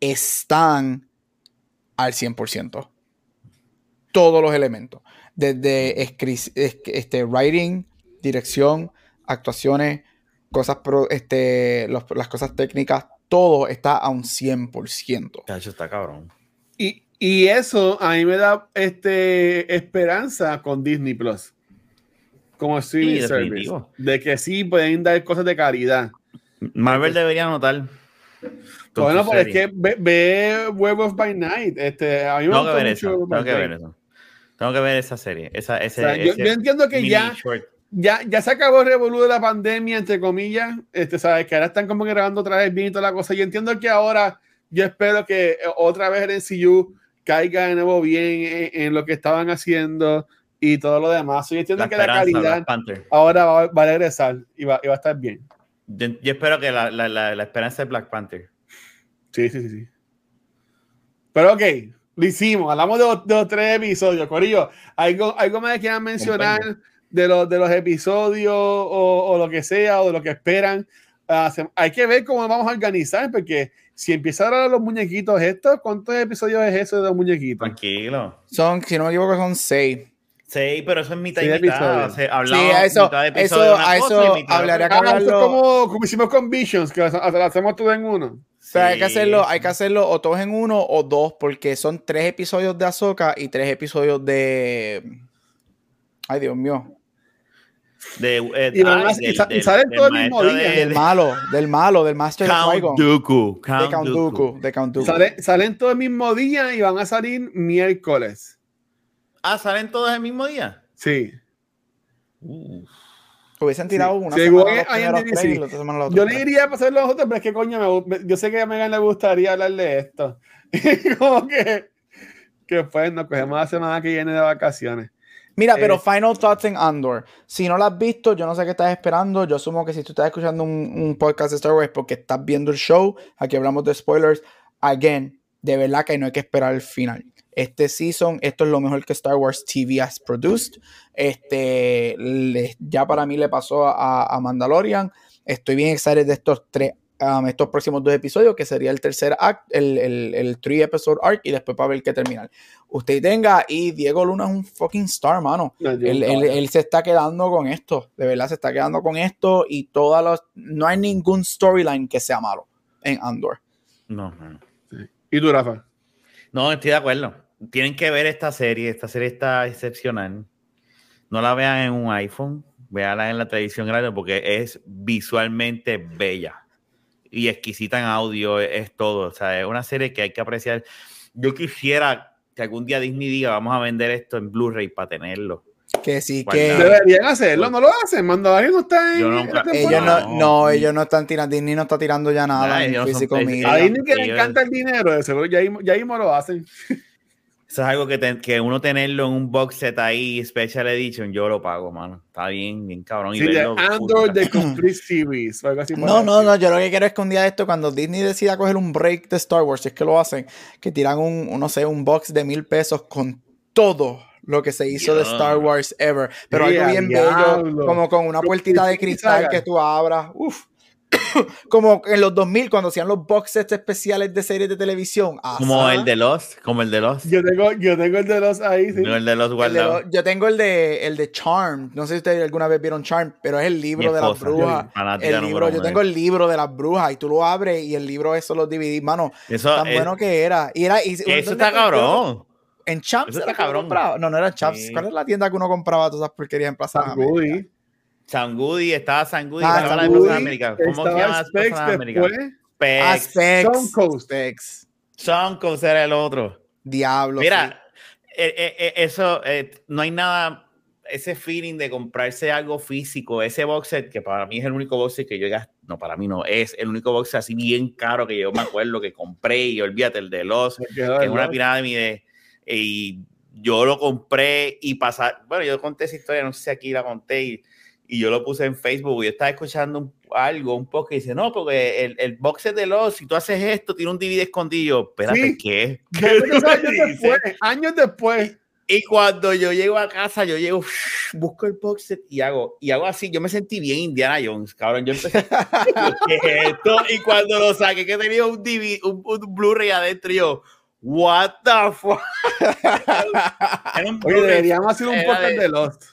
están al 100%. Todos los elementos. Desde este, writing, dirección, actuaciones, cosas este, las cosas técnicas, todo está a un 100%. Cacho, está cabrón. Y, y, eso a mí me da este, esperanza con Disney Plus. Como streaming service. De que sí pueden dar cosas de calidad. Marvel debería notar. Bueno, pues es que ve, Web of by Night. Este, a mí me tengo, que ver, eso, tengo que ver eso. Tengo que ver esa serie. Esa, ese, yo, entiendo que ya, ya, ya se acabó el revolú de la pandemia, entre comillas. Este, sabes que ahora están como grabando otra vez bien y toda la cosa. Y entiendo que ahora yo espero que eh, otra vez el NCU caiga de nuevo bien en, lo que estaban haciendo y todo lo demás. Yo entiendo que la calidad ahora va, a regresar y va, y va, a estar bien. Yo, espero que la, la, la, esperanza de Black Panther. Sí, sí, sí, sí. Pero ok, lo hicimos. Hablamos de, los tres episodios. Corillo, ¿algo, algo más que quieran mencionar? De los, de los episodios o, lo que sea, o de lo que esperan. Ah, hay que ver cómo vamos a organizar, porque si empiezan a los muñequitos estos, ¿cuántos episodios es eso de los muñequitos? Tranquilo. Son, si no me equivoco, son seis. Sí, pero eso es mitad y mitad. sí, a eso, eso, a eso hablaría ah, como, como hicimos con Visions, que lo hacemos todo en uno. Pero hay que hacerlo, hay que hacerlo o todos en uno o dos, porque son tres episodios de Ahsoka y tres episodios de. Ay, Dios mío. De, eh, y, ah, del, salen todo el mismo día. del malo, del malo, del Master Count of Dooku, Count de Count Dooku. De Count Dooku. Sale, salen todo el mismo día y van a salir miércoles. Ah, ¿salen todos el mismo día? Sí. Uf. Hubiesen tirado sí. una semana, los sí. Yo le iría a pasar los otros, pero es que coño, me, yo sé que a Megan le gustaría hablar de esto. como que, que pues nos cogemos la semana que viene de vacaciones. Mira, pero Final Thoughts en Andor. Si no lo has visto, yo no sé qué estás esperando. Yo asumo que si tú estás escuchando un, podcast de Star Wars porque estás viendo el show, aquí hablamos de spoilers. Again, de verdad que no hay que esperar el final. Este season, esto es lo mejor que Star Wars TV has produced. Este, ya para mí le pasó a, a Mandalorian. Estoy bien excited de estos tres Um, estos próximos dos episodios, que sería el tercer act, el, el, el three episode arc, y después para ver qué terminar. Usted tenga, y Diego Luna es un fucking star, mano. él, él, se está quedando con esto, de verdad se está quedando con esto, y todas las. No hay ningún storyline que sea malo en Andor. No, no. ¿Y tú, Rafa? No, estoy de acuerdo. Tienen que ver esta serie, esta serie está excepcional. No la vean en un iPhone, véanla en la televisión grande porque es visualmente bella y exquisita en audio, es, todo. O sea, es una serie que hay que apreciar. Yo quisiera que algún día Disney diga, vamos a vender esto en Blu-ray para tenerlo. Que sí, que. Deberían hacerlo, no lo hacen. Mandalorian no está en. ellos no, no, ellos no están tirando. Disney no está tirando ya nada en físico A Disney que le encanta el dinero, de seguro ya, ya mismo lo hacen. Eso es algo que, te- que uno tenerlo en un box set ahí, Special Edition, yo lo pago, mano. Está bien, bien cabrón. Y Sí, de verlo, Andor. The Complete Series. o algo así No, no, no, yo lo que quiero es que un día de esto, cuando Disney decida coger un break de Star Wars, si es que lo hacen, que tiran un, no sé, un box de mil pesos con todo lo que se hizo de Ya. Star Wars ever, pero Sí, algo bien diablo. bello, como con una puertita de cristal que tú abras, uf. como en los 2000 cuando hacían los box sets especiales de series de televisión. Como el de Lost, como el de Lost. Yo tengo, yo tengo el de los ahí, sí. No, el de de guardado. lo- yo tengo el de el de Charm, no sé si ustedes alguna vez vieron Charm, pero es el libro de las brujas. fanática El libro, yo tengo el libro de las brujas y tú lo abres y el libro es solo DVD, mano. Eso, tan es- bueno que era. Y era y, eso ¿dónde está cabrón. En Champs. Eso era está cabrón. compraba. No, no era Champs. Sí. ¿Cuál es la tienda que uno compraba todas esas porquerías en Plaza San América? Goody. San Goody, estaba San Goody, Ah, estaba San la de Plaza América. ¿Cómo se llama Specs Plaza América? Specs. Suncoast. Specs. Suncoast era el otro. Diablo. sí. Mira, eh, eh, eh, eso, eh, no hay nada, ese feeling de comprarse algo físico, ese box set, que para mí es el único box set que yo he gast- no, para mí no, es el único box set así bien caro que yo me acuerdo que compré y olvídate, el de los, que es una pirámide, y yo lo compré y pasar, bueno, yo conté esa historia, no sé si aquí la conté, y, y yo lo puse en Facebook, y yo estaba escuchando un- algo, un poco, y dice, no, porque el, el box set de los, si tú haces esto, tiene un DVD escondido, espérate, Sí. ¿qué? ¿Qué años después, años después. Y cuando yo llego a casa, yo llego, busco el box set y hago, y hago así. Yo me sentí bien Indiana Jones, cabrón. Yo empecé, ¿qué es esto? Y cuando lo saqué, que tenía un, DVD, un, un Blu-ray adentro, y yo, what the fuck? Era un Oye, deberíamos hacer un podcast de- de Lost.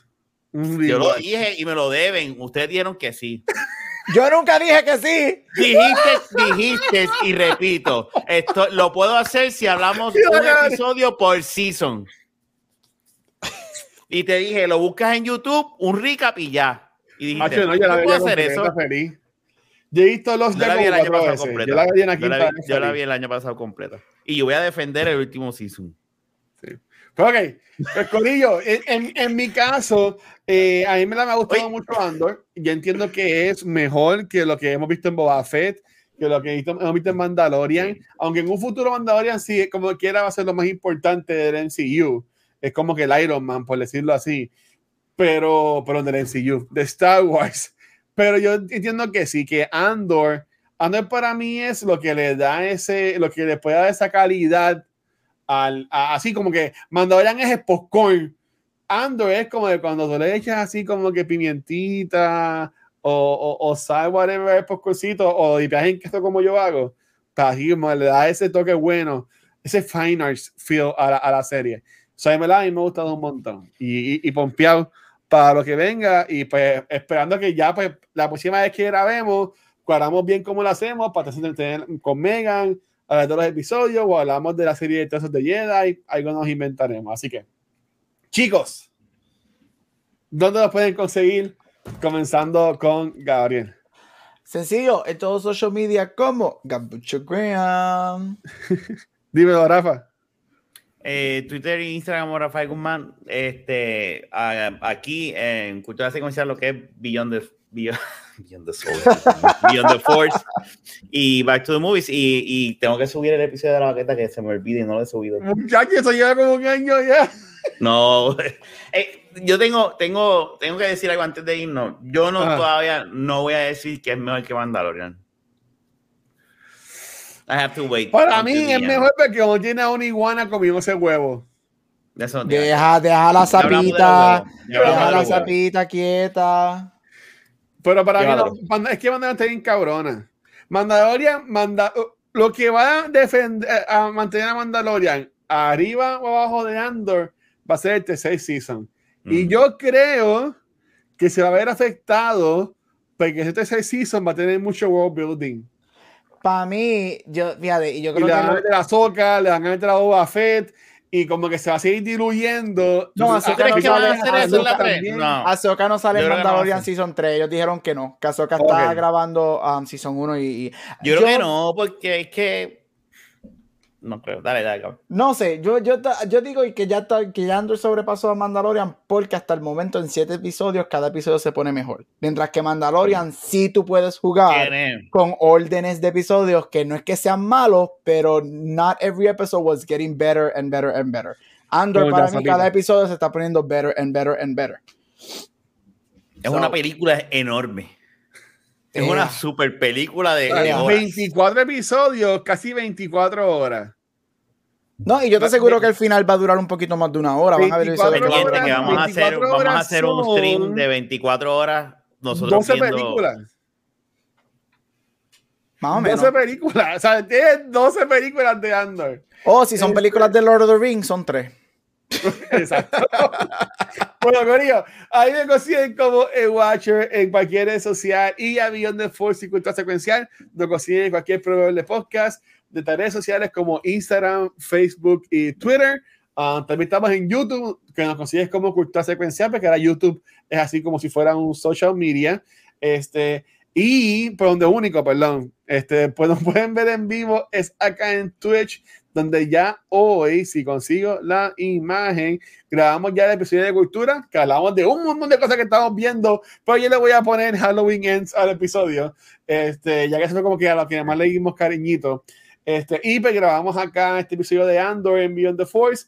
Yo lo dije y me lo deben. Ustedes dijeron que sí. Yo nunca dije que sí. Dijiste, dijiste, y repito, esto lo puedo hacer si hablamos Mira, un episodio por season. Y te dije, lo buscas en YouTube, un recap y ya. Y dijiste, Macho, no, yo la ¿no veía puedo hacer eso? feliz. Yo he visto los de la vi el año pasado completa. Yo la vi en aquí Yo la vi, para yo la salir. vi el año pasado completa. Y yo voy a defender el último season. Ok, pues Corillo, en, en, en mi caso, eh, a mí me, la, me ha gustado Oye. mucho Andor. Yo entiendo que es mejor que lo que hemos visto en Boba Fett, que lo que hemos visto en Mandalorian. Aunque en un futuro Mandalorian, sí, como quiera, va a ser lo más importante del MCU. Es como que el Iron Man, por decirlo así. Pero, pero del MCU, de Star Wars. Pero yo entiendo que sí, que Andor, Andor para mí es lo que le da ese, lo que le puede dar esa calidad así como que Mandalorian es el popcorn. Andor es como de cuando tú le echas así como que pimientita o, o, o sal, whatever, el popcorncito, o dipeas en queso como yo hago. Así le da ese toque bueno, ese fine feel a la, la serie. O en verdad, a mí me ha gustado un montón. Y, y, y pompeado para lo que venga. Y pues esperando que ya pues la próxima vez que grabemos, cuadramos bien cómo lo hacemos para tener con Megan, hablar de los episodios o hablamos de la serie de Trazos de Jedi, algo nos inventaremos. Así que, chicos, ¿dónde los pueden conseguir? Comenzando con Gabriel. Sencillo, en todos los social media como Gabucho Graham. Dímelo, Rafa. Eh, Twitter e Instagram, como Rafael Guzmán. Este, a- aquí en Cultura Secuencial, lo que es Beyond the, Beyond, Beyond the Soul, Beyond the Force y Back to the Movies. Y, y tengo que subir el episodio de la baqueta que se me olvide y no lo he subido. Muchachos, eso lleva como un año ya. No, eh, yo tengo, tengo, tengo que decir algo antes de irnos. Yo no Ajá. todavía no voy a decir que es mejor que Mandalorian. I have to wait. Para mí es end. mejor porque como tiene a una iguana comiendo ese huevo. Eso Deja, deja la Ya de sapita. ya hablamos Deja de la sapita quieta. Pero para mí no, es que Mandalorian está bien cabrona. Mandalorian, manda, lo que va a defender, a mantener a Mandalorian arriba o abajo de Andor va a ser el tercer season. Y Mm. yo creo que se va a ver afectado porque ese tercer season va a tener mucho world building. Para mí, yo, fíjate, y yo Y creo le que. van a meter a Soca, le van a meter a Boba Fett y como que se va a seguir diluyendo. No, ¿Crees no que van a sale- hacer eso en la Ahsoka 3? también. No. No sale Yo en no Mandalorian hacen. Season 3. Ellos dijeron que no. Que Ahsoka está Ok. grabando um, Season 1 y. y- Yo creo que no, porque es que no creo. Dale, dale, cabrón. No sé, yo, yo, yo digo que ya, ta- que ya Andor sobrepasó a Mandalorian porque hasta el momento en siete episodios cada episodio se pone mejor. Mientras que Mandalorian sí tú puedes jugar Tiene- con órdenes de episodios que no es que sean malos, pero not every episode was getting better and better and better. Andor para mí cada episodio se está poniendo better and better and better. Es una película enorme. Es una super película de, de horas. 24 episodios, casi 24 horas. No, y yo te aseguro que el final va a durar un poquito más de una hora. Van a ver 24 episodios Pendiente horas, que vamos a hacer, 24 vamos a hacer un stream de 24 horas. Nosotros 12 viendo- películas. más o menos. 12 películas. O sea, tienes 12 películas de Andor. O si son Este- películas de Lord of the Rings, son tres. Exacto. bueno, Corillo, ahí me consiguen como el Watcher en cualquier red social y a Beyond the Force Cultura Secuencial. Nos consiguen en cualquier proveedor de podcast, de redes sociales como Instagram, Facebook y Twitter. Ah, también estamos en YouTube, que nos consigues como Cultura Secuencial, porque ahora YouTube es así como si fuera un social media. Este, y por donde único, perdón, este, pues nos pueden ver en vivo es acá en Twitch, donde ya hoy, si consigo la imagen, grabamos ya el episodio de cultura, que hablamos de un montón de cosas que estamos viendo, pero yo le voy a poner Halloween Ends al episodio, este, ya que eso fue como que a lo que más le dimos cariñito. Este, y pues grabamos acá este episodio de Andor en Beyond the Force,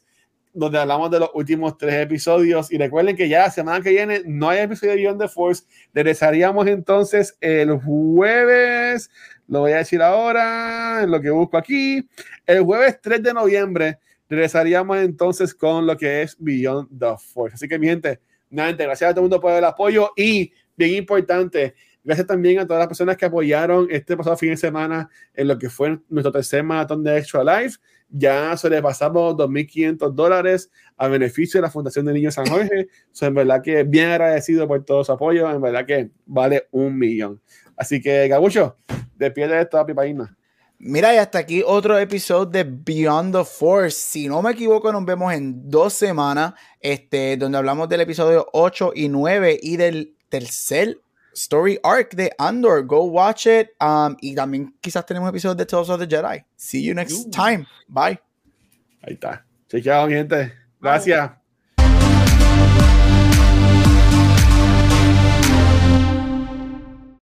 donde hablamos de los últimos tres episodios. Y recuerden que ya la semana que viene no hay episodio de Beyond the Force. Regresaríamos entonces el jueves, lo voy a decir ahora, en lo que busco aquí. El jueves 3 de noviembre regresaríamos entonces con lo que es Beyond the Force. Así que, mi gente, nuevamente, gracias a todo el mundo por el apoyo y, bien importante, gracias también a todas las personas que apoyaron este pasado fin de semana en lo que fue nuestro tercer maratón de Extra Life. Ya sobrepasamos 2.500 dólares a beneficio de la Fundación de Niños San Jorge. So, en verdad que bien agradecido por todo su apoyo. En verdad que vale un millón. Así que, Gabucho, despide de esto a Pipaína. Mira, y hasta aquí otro episodio de Beyond the Force. Si no me equivoco, nos vemos en dos semanas, este, donde hablamos del episodio 8 y 9 y del tercer story arc de Andor. Go watch it. Um, y también quizás tenemos episodios de Tales of the Jedi. See you next time. Bye. Ahí está. Chequeado, mi gente. Gracias.